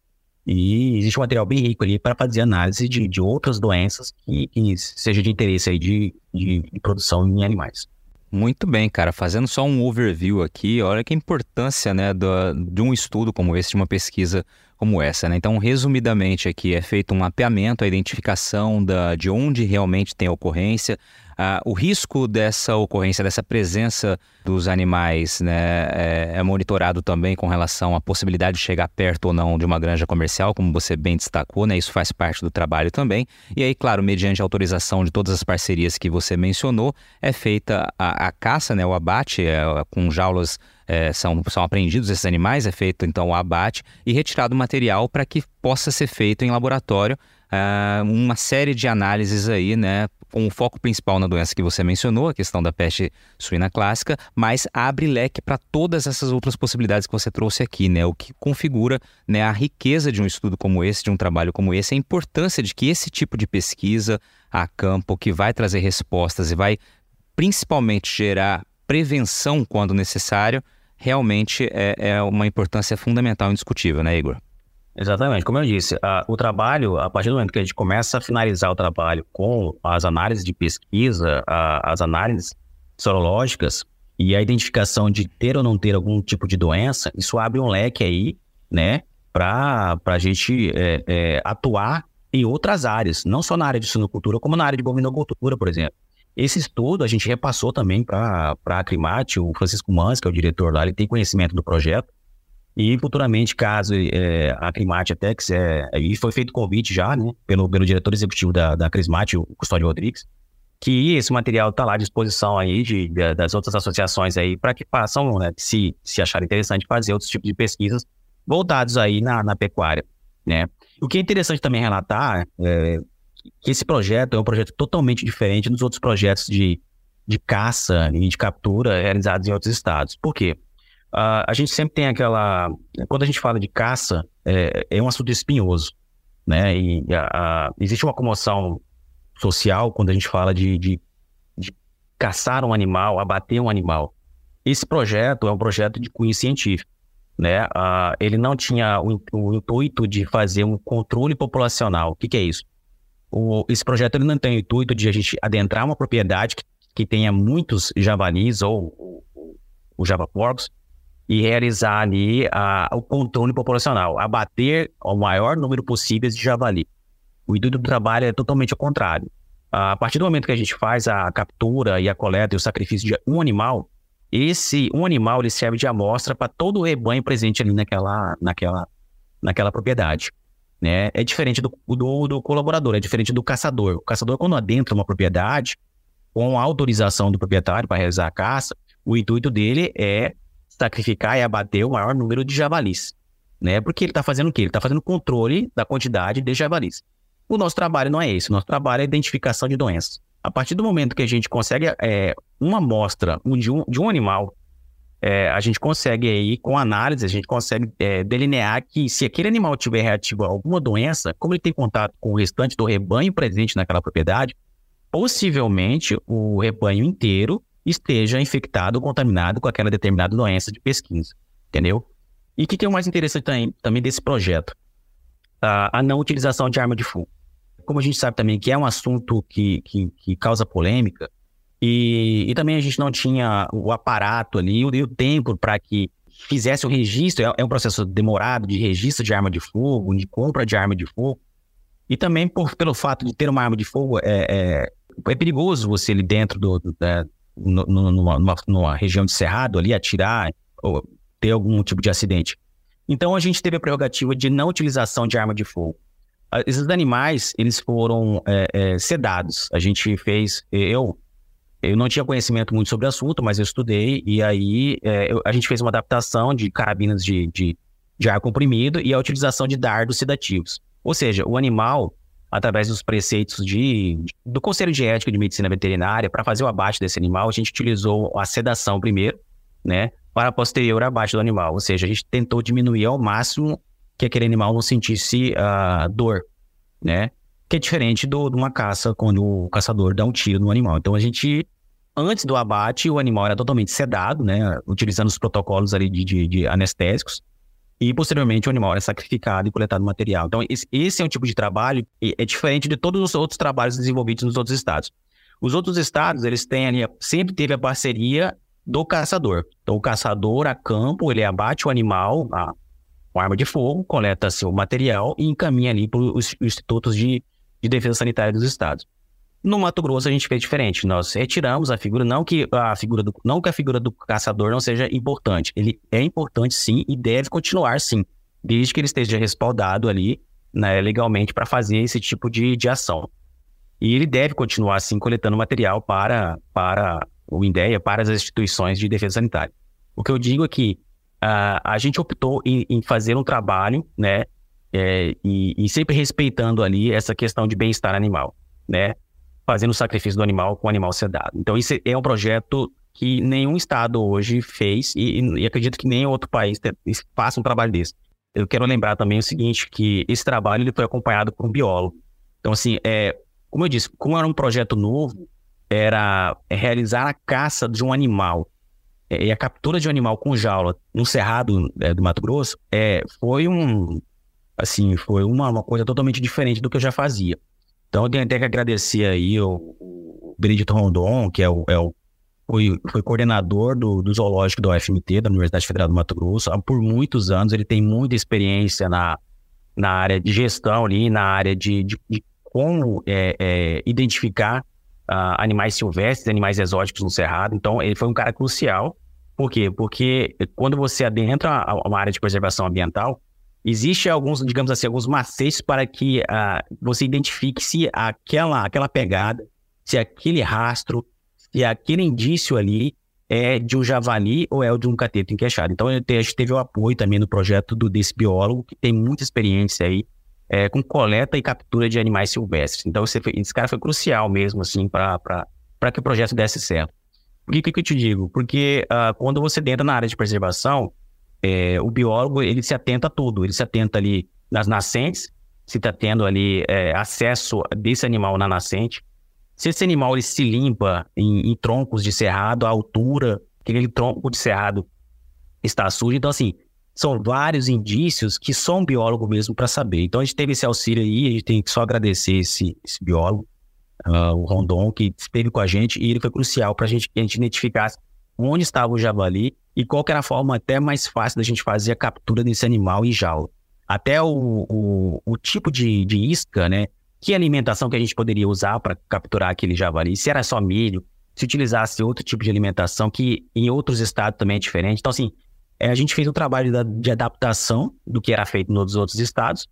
e existe um material bem rico ali para fazer análise de, de outras doenças que, que seja de interesse aí de, de, de, produção em animais.
Muito bem, cara. Fazendo só um overview aqui, olha que importância né, do, de um estudo como esse, de uma pesquisa como essa. Né? Então, resumidamente aqui, é feito um mapeamento, a identificação da, de onde realmente tem ocorrência, ah, o risco dessa ocorrência, dessa presença dos animais, né, é, é, monitorado também com relação à possibilidade de chegar perto ou não de uma granja comercial, como você bem destacou, né? Isso faz parte do trabalho também. E aí, claro, mediante autorização de todas as parcerias que você mencionou, é feita a, a caça, né, o abate é, com jaulas é, são, são apreendidos esses animais, é feito então o abate e retirado o material para que possa ser feito em laboratório uh, uma série de análises aí, né, o foco principal na doença que você mencionou, a questão da peste suína clássica, mas abre leque para todas essas outras possibilidades que você trouxe aqui, né, o que configura né, a riqueza de um estudo como esse, de um trabalho como esse, a importância de que esse tipo de pesquisa a campo, que vai trazer respostas e vai principalmente gerar prevenção quando necessário, realmente é, é uma importância fundamental e indiscutível, né, Igor?
Exatamente, como eu disse, a, o trabalho, a partir do momento que a gente começa a finalizar o trabalho com as análises de pesquisa, a, as análises sorológicas e a identificação de ter ou não ter algum tipo de doença, isso abre um leque aí, né, para a gente é, é, atuar em outras áreas, não só na área de sinocultura, como na área de bovinocultura, por exemplo. Esse estudo a gente repassou também para a Acrimate, o Francisco Mans, que é o diretor lá, ele tem conhecimento do projeto, e futuramente, caso é, a Crimate até quiser, e foi feito convite já, né, pelo, pelo diretor executivo da, da Crismate, o Custódio Rodrigues, que esse material está lá à disposição aí de, de, das outras associações aí para que façam, né, se, se acharem interessante, fazer outros tipos de pesquisas voltados aí na, na pecuária, né. O que é interessante também relatar é que esse projeto é um projeto totalmente diferente dos outros projetos de, de caça e de captura realizados em outros estados. Por quê? Uh, a gente sempre tem aquela. Quando a gente fala de caça, é, é um assunto espinhoso, né? E existe uma comoção social quando a gente fala de, de, de, caçar um animal, abater um animal. Esse projeto é um projeto de cunho científico, né? Uh, ele não tinha o, o, intuito de fazer um controle populacional. O que, que é isso? O, esse projeto ele não tem o intuito de a gente adentrar uma propriedade que, que tenha muitos javalis ou o java porcos e realizar ali a, o controle populacional, abater o maior número possível de javali. O intuito do trabalho é totalmente ao contrário. A partir do momento que a gente faz a captura e a coleta e o sacrifício de um animal, esse um animal ele serve de amostra para todo o rebanho presente ali naquela, naquela, naquela propriedade. Né? É diferente do, do, do colaborador, é diferente do caçador. O caçador, quando adentra uma propriedade, com a autorização do proprietário para realizar a caça, o intuito dele é sacrificar e abater o maior número de javalis. Né? Porque ele está fazendo o quê? Ele está fazendo controle da quantidade de javalis. O nosso trabalho não é esse. O nosso trabalho é identificação de doenças. A partir do momento que a gente consegue é, uma amostra de, um, de um animal, é, a gente consegue aí, com análise, a gente consegue é, delinear que se aquele animal tiver reativo a alguma doença, como ele tem contato com o restante do rebanho presente naquela propriedade, possivelmente o rebanho inteiro esteja infectado ou contaminado com aquela determinada doença de pesquisa, entendeu? E o que, que, é o mais interessante também, também desse projeto? A, a, não utilização de arma de fogo. Como a gente sabe também que é um assunto que, que, que causa polêmica, e, e, também a gente não tinha o aparato ali e o tempo para que fizesse o registro, é, é, um processo demorado de registro de arma de fogo, de compra de arma de fogo, e também por, pelo fato de ter uma arma de fogo, é, é, é perigoso você ali dentro do, do, numa, numa, numa região de cerrado ali, atirar ou ter algum tipo de acidente. Então a gente teve a prerrogativa de não utilização de arma de fogo. Esses animais, eles foram é, é, sedados. A gente fez, eu, eu não tinha conhecimento muito sobre o assunto, mas eu estudei e aí é, eu, a gente fez uma adaptação de carabinas de, de, de ar comprimido e a utilização de dardos sedativos. Ou seja, o animal através dos preceitos de, do Conselho de Ética de Medicina Veterinária, para fazer o abate desse animal, a gente utilizou a sedação primeiro, né, para posterior abate do animal. Ou seja, a gente tentou diminuir ao máximo que aquele animal não sentisse uh, dor, né, que é diferente do, de uma caça, quando o caçador dá um tiro no animal. Então, a gente, antes do abate, o animal era totalmente sedado, né, utilizando os protocolos ali de, de, de anestésicos, e posteriormente o animal é sacrificado e coletado material. Então, esse, é um tipo de trabalho é diferente de todos os outros trabalhos desenvolvidos nos outros estados. Os outros estados, eles têm ali, sempre teve a parceria do caçador. Então, o caçador a campo, ele abate o animal a, com arma de fogo, coleta seu material e encaminha ali para os institutos de, de defesa sanitária dos estados. No Mato Grosso a gente fez diferente. Nós retiramos a figura, não que a figura do, não que a figura do caçador não seja importante. Ele é importante sim e deve continuar sim, desde que ele esteja respaldado ali né, legalmente para fazer esse tipo de, de ação. E ele deve continuar assim coletando material para, para o INDEA, para as instituições de defesa sanitária. O que eu digo é que uh, a gente optou em, em, fazer um trabalho, né, é, e, e sempre respeitando ali essa questão de bem-estar animal, né? Fazendo o sacrifício do animal com o animal sedado. Então, isso é um projeto que nenhum estado hoje fez e, e acredito que nem outro país faça um trabalho desse. Eu quero lembrar também o seguinte, que esse trabalho ele foi acompanhado por um biólogo. Então, assim, é, como eu disse, como era um projeto novo, era realizar a caça de um animal é, e a captura de um animal com jaula no cerrado é, do Mato Grosso é, foi um assim foi uma, uma coisa totalmente diferente do que eu já fazia. Então eu tenho até que agradecer aí o, o Benedito Rondon, que é o, é o foi, foi, coordenador do, do, zoológico da UFMT, da Universidade Federal do Mato Grosso, por muitos anos. Ele tem muita experiência na, na área de gestão ali, na área de, de, de como é, é, identificar uh, animais silvestres, animais exóticos no Cerrado. Então, ele foi um cara crucial. Por quê? Porque quando você adentra uma área de preservação ambiental, Existe alguns, digamos assim, alguns macetes para que uh, você identifique se aquela, aquela pegada, se aquele rastro, se aquele indício ali é de um javali ou é de um cateto enqueixado. Então, a gente teve o apoio também no projeto do, desse biólogo, que tem muita experiência aí é, com coleta e captura de animais silvestres. Então, esse, esse cara foi crucial mesmo, assim, para que o projeto desse certo. Por que, que eu te digo? Porque uh, quando você entra na área de preservação, é, o biólogo ele se atenta a tudo, ele se atenta ali nas nascentes, se está tendo ali é, acesso desse animal na nascente, se esse animal ele se limpa em, em troncos de cerrado, a altura, aquele tronco de cerrado está sujo. Então, assim, são vários indícios que só um biólogo mesmo para saber. Então, a gente teve esse auxílio aí, a gente tem que só agradecer esse, esse biólogo, uh, o Rondon, que esteve com a gente e ele foi crucial para a gente que identificasse onde estava o javali e qual era a forma até mais fácil da gente fazer a captura desse animal em jaula. Até o, o, o tipo de, de isca, né? Que alimentação que a gente poderia usar para capturar aquele javali? Se era só milho, se utilizasse outro tipo de alimentação que em outros estados também é diferente. Então, assim, é, a gente fez um trabalho de, adaptação do que era feito nos outros estados.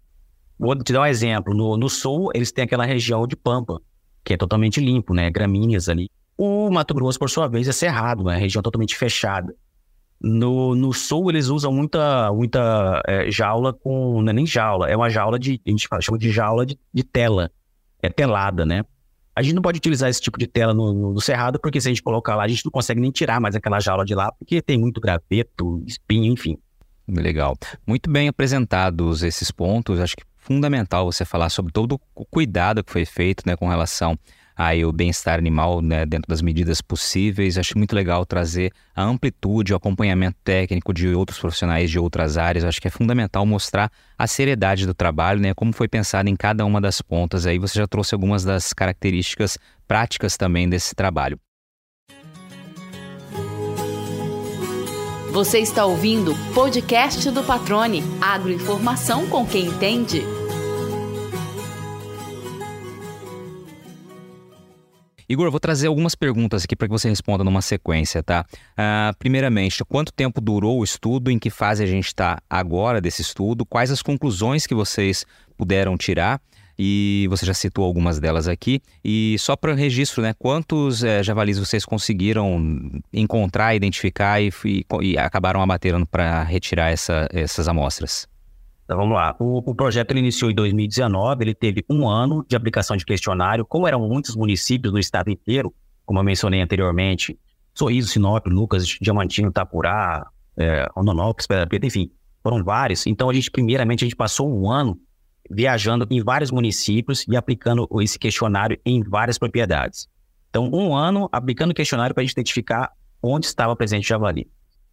Vou te dar um exemplo. No, no sul, eles têm aquela região de pampa, que é totalmente limpo, né? Gramíneas ali. O Mato Grosso, por sua vez, é cerrado, é uma região totalmente fechada. No, no sul, eles usam muita, muita é, jaula com. Não é nem jaula, é uma jaula de. A gente chama de jaula de, de tela. É telada, né? A gente não pode utilizar esse tipo de tela no, no, no, cerrado, porque se a gente colocar lá, a gente não consegue nem tirar mais aquela jaula de lá, porque tem muito graveto, espinho, enfim.
Legal. Muito bem apresentados esses pontos. Acho que fundamental você falar sobre todo o cuidado que foi feito né, com relação aí o bem-estar animal né, dentro das medidas possíveis. Acho muito legal trazer a amplitude, o acompanhamento técnico de outros profissionais de outras áreas. Acho que é fundamental mostrar a seriedade do trabalho, né, como foi pensado em cada uma das pontas. Aí você já trouxe algumas das características práticas também desse trabalho.
Você está ouvindo o podcast do Patrone, agroinformação com quem entende.
Igor, vou trazer algumas perguntas aqui para que você responda numa sequência, tá? Uh, primeiramente, quanto tempo durou o estudo? Em que fase a gente está agora desse estudo? Quais as conclusões que vocês puderam tirar? E você já citou algumas delas aqui. E só para registro, né? Quantos é, javalis vocês conseguiram encontrar, identificar e, e, e acabaram abatendo para retirar essa, essas amostras?
Então vamos lá. O, o, projeto ele iniciou em 2019, ele teve um ano de aplicação de questionário. Como eram muitos municípios no estado inteiro, como eu mencionei anteriormente, Sorriso, Sinop, Lucas, Diamantino, Tapurá, é, Rondonópolis, Pedra Preta, enfim, foram vários. Então a gente, primeiramente, a gente passou um ano viajando em vários municípios e aplicando esse questionário em várias propriedades. Então, um ano aplicando o questionário para a gente identificar onde estava presente o javali.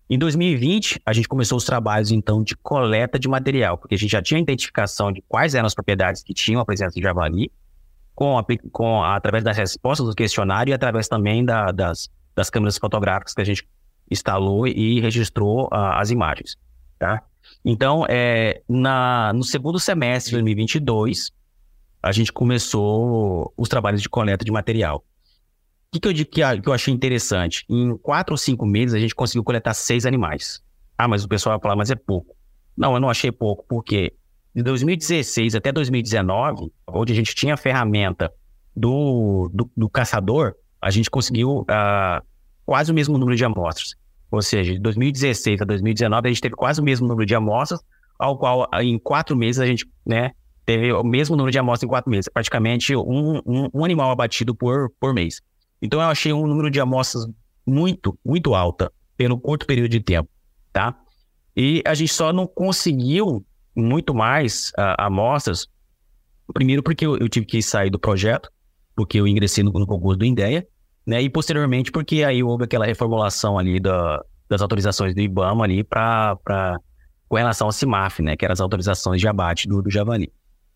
Em 2020, a gente começou os trabalhos, então, de coleta de material, porque a gente já tinha identificação de quais eram as propriedades que tinham a presença de javali, com, a, com através das respostas do questionário e através também da, das, das câmeras fotográficas que a gente instalou e registrou uh, as imagens, tá? Então, é, na, no segundo semestre de 2022, a gente começou os trabalhos de coleta de material. O que, que, eu, que, que eu achei interessante? Em quatro ou cinco meses, a gente conseguiu coletar seis animais. Ah, mas o pessoal vai falar, mas é pouco. Não, eu não achei pouco, porque de 2016 até 2019, onde a gente tinha a ferramenta do, do, do caçador, a gente conseguiu uh, quase o mesmo número de amostras. Ou seja, de 2016 a 2019, a gente teve quase o mesmo número de amostras, ao qual em quatro meses a gente né, teve o mesmo número de amostras em quatro meses, praticamente um, um, um, animal abatido por, por mês. Então eu achei um número de amostras muito, muito alta pelo curto período de tempo, tá? E a gente só não conseguiu muito mais uh, amostras, primeiro porque eu, eu, tive que sair do projeto, porque eu ingressei no, no concurso do INDEA, né? E posteriormente porque aí houve aquela reformulação ali da, das autorizações do IBAMA ali para com relação ao CIMAF, né? Que eram as autorizações de abate do, do javali.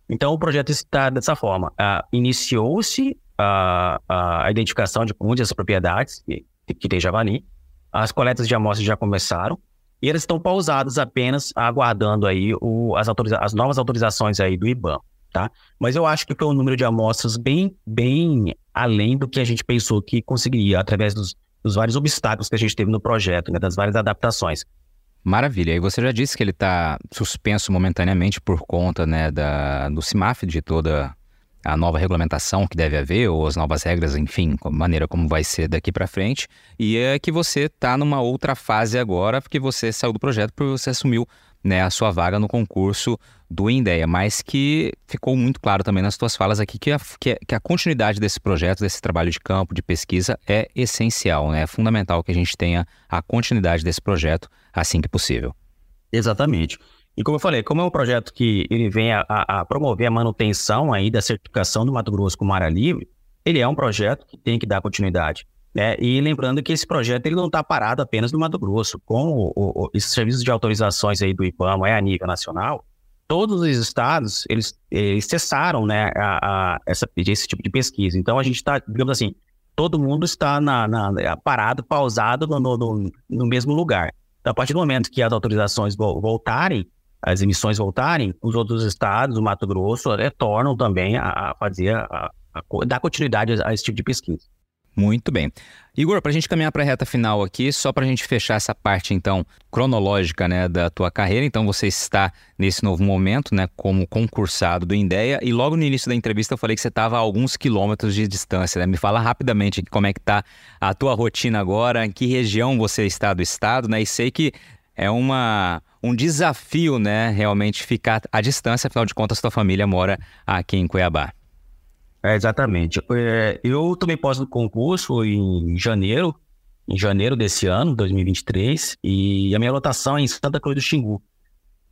Então, o projeto está dessa forma. Uh, Iniciou-se a, a, identificação de muitas propriedades que, que tem javali. As coletas de amostras já começaram. E elas estão pausadas apenas aguardando aí o, as, as novas autorizações aí do IBAN, tá? Mas eu acho que foi um número de amostras bem, bem além do que a gente pensou que conseguiria, através dos, dos vários obstáculos que a gente teve no projeto, né, das várias adaptações.
Maravilha. E você já disse que ele está suspenso momentaneamente por conta né, da, do CIMAF, de toda a nova regulamentação que deve haver, ou as novas regras, enfim, maneira como vai ser daqui para frente. E é que você está numa outra fase agora, porque você saiu do projeto porque você assumiu né, a sua vaga no concurso do INDEA, mas que ficou muito claro também nas suas falas aqui que a, que a continuidade desse projeto, desse trabalho de campo, de pesquisa, é essencial, né? é fundamental que a gente tenha a continuidade desse projeto assim que possível.
Exatamente. E como eu falei, como é um projeto que ele vem a, a, promover a manutenção aí da certificação do Mato Grosso como área livre, ele é um projeto que tem que dar continuidade. Né? E lembrando que esse projeto ele não está parado apenas no Mato Grosso. Com o, o, esses serviços de autorizações aí do IPAMA é a nível nacional, todos os estados eles, eles cessaram né, a, a, essa, esse tipo de pesquisa. Então a gente está, digamos assim, todo mundo está na, na, parado, pausado no, no, no mesmo lugar. Então, a partir do momento que as autorizações voltarem, as emissões voltarem, os outros estados, o Mato Grosso, retornam também a, fazer, a, a, dar continuidade a, a esse tipo de pesquisa.
Muito bem. Igor, para a gente caminhar para a reta final aqui, só para a gente fechar essa parte, então, cronológica né, da tua carreira. Então, você está nesse novo momento, né, como concursado do INDEA, e logo no início da entrevista eu falei que você estava a alguns quilômetros de distância. Né? Me fala rapidamente como é que está a tua rotina agora, em que região você está do estado, né? E sei que é uma, um desafio, né, realmente ficar à distância, afinal de contas, tua família mora aqui em Cuiabá.
É, exatamente. É, eu também posso do concurso em janeiro, em janeiro desse ano, 2023, e a minha lotação é em Santa Cruz do Xingu.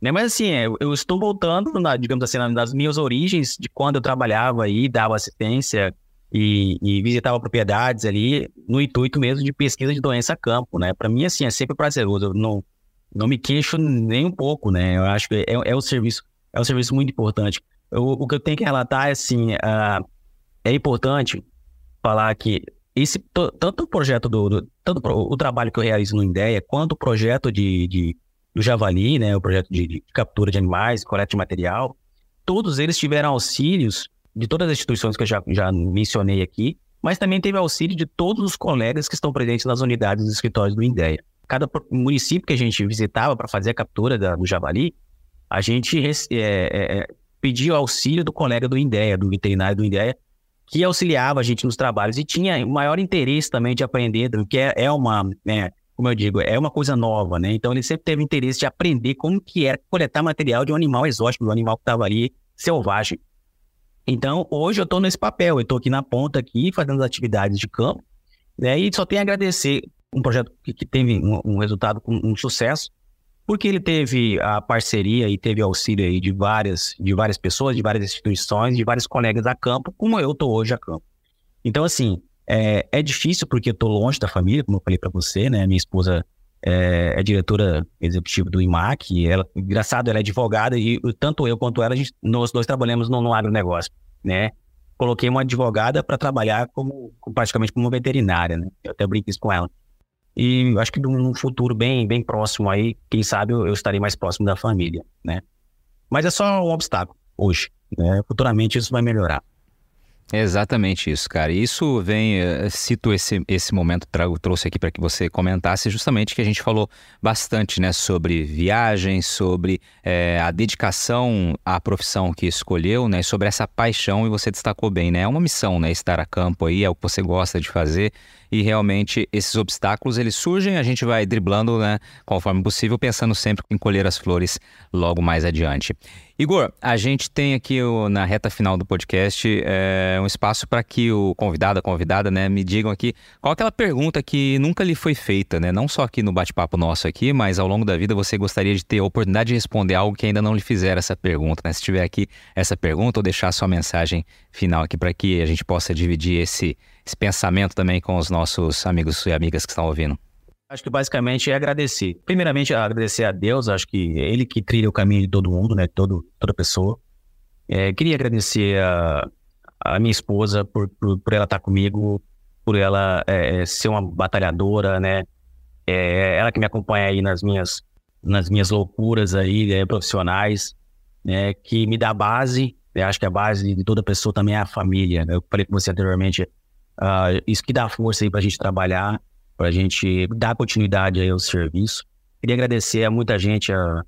Né? Mas assim, é, eu estou voltando, na, digamos assim, nas minhas origens, de quando eu trabalhava aí, dava assistência e, e, visitava propriedades ali, no intuito mesmo de pesquisa de doença a campo, né? Para mim, assim, é sempre prazeroso. Eu não, não me queixo nem um pouco, né? Eu acho que é, é um serviço, é um serviço muito importante. Eu, o que eu tenho que relatar é assim, uh, é importante falar que esse tanto o projeto do, do tanto o, o trabalho que eu realizo no INDEA, quanto o projeto de, de do Javali, né, o projeto de, de captura de animais, coleta de material, todos eles tiveram auxílios de todas as instituições que eu já, já mencionei aqui, mas também teve auxílio de todos os colegas que estão presentes nas unidades dos escritórios do INDEA. Cada município que a gente visitava para fazer a captura da, do javali, a gente é, é, é, auxílio do colega do INDEA, do veterinário do INDEA, que auxiliava a gente nos trabalhos e tinha o maior interesse também de aprender, porque é, é uma, né, como eu digo, é uma coisa nova, né? Então ele sempre teve interesse de aprender como que era coletar material de um animal exótico, de um animal que estava ali selvagem. Então hoje eu estou nesse papel, eu estou aqui na ponta aqui fazendo as atividades de campo, né? E só tenho a agradecer um projeto que, que teve um, um resultado com um sucesso porque ele teve a parceria e teve auxílio aí de várias, de várias pessoas, de várias instituições, de vários colegas a campo, como eu estou hoje a campo. Então, assim, é, é difícil porque eu estou longe da família, como eu falei para você, né? Minha esposa é, é, diretora executiva do IMAC, ela, engraçado, ela é advogada e tanto eu quanto ela, gente, nós dois trabalhamos no, no agronegócio, né? coloquei uma advogada para trabalhar como, praticamente como veterinária, né? Eu até brinco isso com ela. E acho que num futuro bem, bem próximo aí, quem sabe eu, eu estarei mais próximo da família, né? Mas é só um obstáculo hoje, né? Futuramente isso vai melhorar.
Exatamente isso, cara. Isso vem, eh, cito esse, esse momento, trago, trouxe aqui para que você comentasse justamente que a gente falou bastante, né, sobre viagem, sobre é, a dedicação à profissão que escolheu, né, sobre essa paixão e você destacou bem, né, é uma missão, né, estar a campo aí, é o que você gosta de fazer e realmente esses obstáculos eles surgem, a gente vai driblando, né, conforme possível, pensando sempre em colher as flores logo mais adiante. Igor, a gente tem aqui na reta final do podcast é, um espaço para que o convidado, a convidada, né, me digam aqui qual aquela pergunta que nunca lhe foi feita, né, não só aqui no bate-papo nosso aqui, mas ao longo da vida você gostaria de ter a oportunidade de responder algo que ainda não lhe fizeram essa pergunta, né? Se tiver aqui essa pergunta ou deixar sua mensagem final aqui para que a gente possa dividir esse esse pensamento também com os nossos amigos e amigas que estão ouvindo?
Acho que basicamente é agradecer. Primeiramente, agradecer a Deus, acho que é Ele que trilha o caminho de todo mundo, né? Todo, toda pessoa. É, queria agradecer a, a minha esposa por, por, por, ela estar comigo, por ela é, é ser uma batalhadora, né? É, ela que me acompanha aí nas minhas, nas minhas loucuras aí, né, profissionais, né? Que me dá base, né? acho que a base de toda pessoa também é a família. Né? Eu falei com você anteriormente, Uh, isso que dá força aí para a gente trabalhar, para a gente dar continuidade aí ao serviço. Queria agradecer a muita gente. A...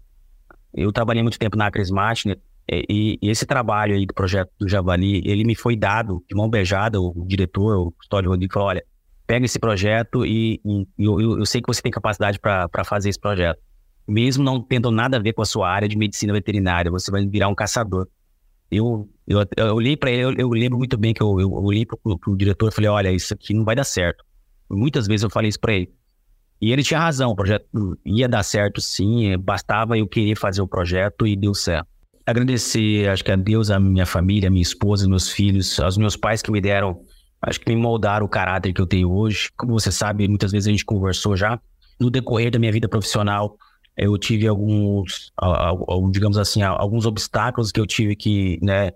Eu trabalhei muito tempo na Acrismate, né? E, e, esse trabalho aí do projeto do Javali, ele me foi dado de mão beijada, o diretor, o Custódio Rodrigo, falou, olha, pega esse projeto e, e eu, eu, sei que você tem capacidade para fazer esse projeto. Mesmo não tendo nada a ver com a sua área de medicina veterinária, você vai virar um caçador eu, eu, eu olhei para ele, eu, eu, lembro muito bem que eu, eu olhei pro, pro diretor e falei, olha, isso aqui não vai dar certo. Muitas vezes eu falei isso para ele. E ele tinha razão, o projeto ia dar certo sim, bastava eu querer fazer o projeto e deu certo. Agradecer, acho que a Deus, a minha família, a minha esposa, meus filhos, aos meus pais que me deram, acho que me moldaram o caráter que eu tenho hoje. Como você sabe, muitas vezes a gente conversou já. No decorrer da minha vida profissional, eu tive alguns, digamos assim, alguns obstáculos que eu tive que, né,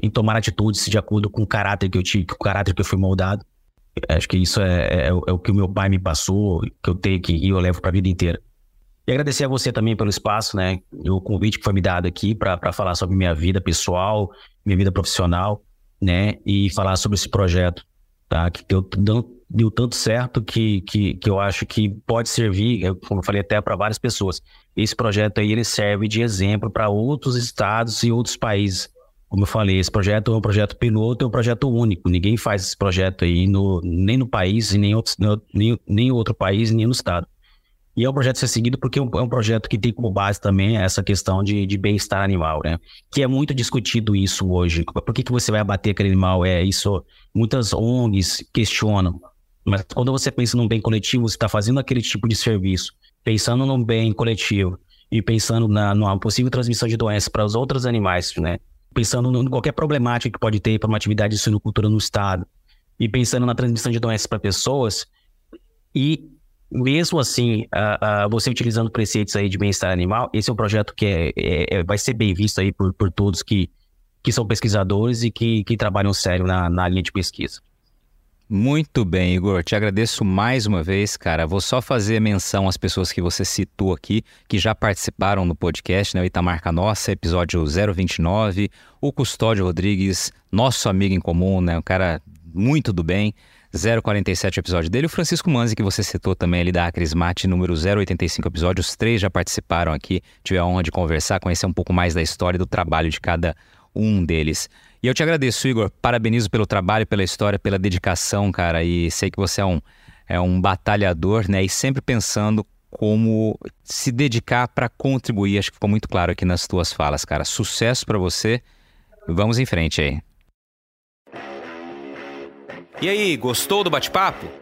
em tomar atitudes de acordo com o caráter que eu tive, com o caráter que eu fui moldado. Acho que isso é, é, é o que o meu pai me passou, que eu tenho que ir, eu levo para a vida inteira. E agradecer a você também pelo espaço, né? O convite que foi me dado aqui para falar sobre minha vida pessoal, minha vida profissional, né? E falar sobre esse projeto, tá? Que eu deu tanto certo que, que, que eu acho que pode servir, como eu falei até para várias pessoas. Esse projeto aí ele serve de exemplo para outros estados e outros países. Como eu falei, esse projeto é um projeto piloto, é um projeto único. Ninguém faz esse projeto aí no, nem no país, nem outro, nem, nem outro país, nem no estado. E é um projeto a ser seguido porque é, é um projeto que tem como base também essa questão de, de bem-estar animal, né? Que é muito discutido isso hoje. Por que, que você vai abater aquele animal? É isso. Muitas ONGs questionam. Mas quando você pensa num bem coletivo, você está fazendo aquele tipo de serviço, pensando num bem coletivo e pensando na numa possível transmissão de doenças para os outros animais, né? Pensando em qualquer problemática que pode ter para uma atividade de suinocultura no estado e pensando na transmissão de doenças para pessoas e mesmo assim, uh, uh, você utilizando preceitos aí de bem-estar animal, esse é um projeto que é, é, é, vai ser bem visto aí por, por todos que, que são pesquisadores e que, que trabalham sério na, na linha de pesquisa.
Muito bem, Igor. Te agradeço mais uma vez, cara. Vou só fazer menção às pessoas que você citou aqui, que já participaram no podcast, né? O Itamar Nossa, episódio 029, o Custódio Rodrigues, nosso amigo em comum, né? Um cara muito do bem. 047 episódio dele, o Francisco Manzi, que você citou também ali da Acrismate, número 085 episódio, os três já participaram aqui, tive a honra de conversar, conhecer um pouco mais da história e do trabalho de cada um deles. E eu te agradeço, Igor. Parabenizo pelo trabalho, pela história, pela dedicação, cara. E sei que você é um, é um batalhador, né? E sempre pensando como se dedicar para contribuir. Acho que ficou muito claro aqui nas tuas falas, cara. Sucesso para você. Vamos em frente aí. E aí, gostou do bate-papo?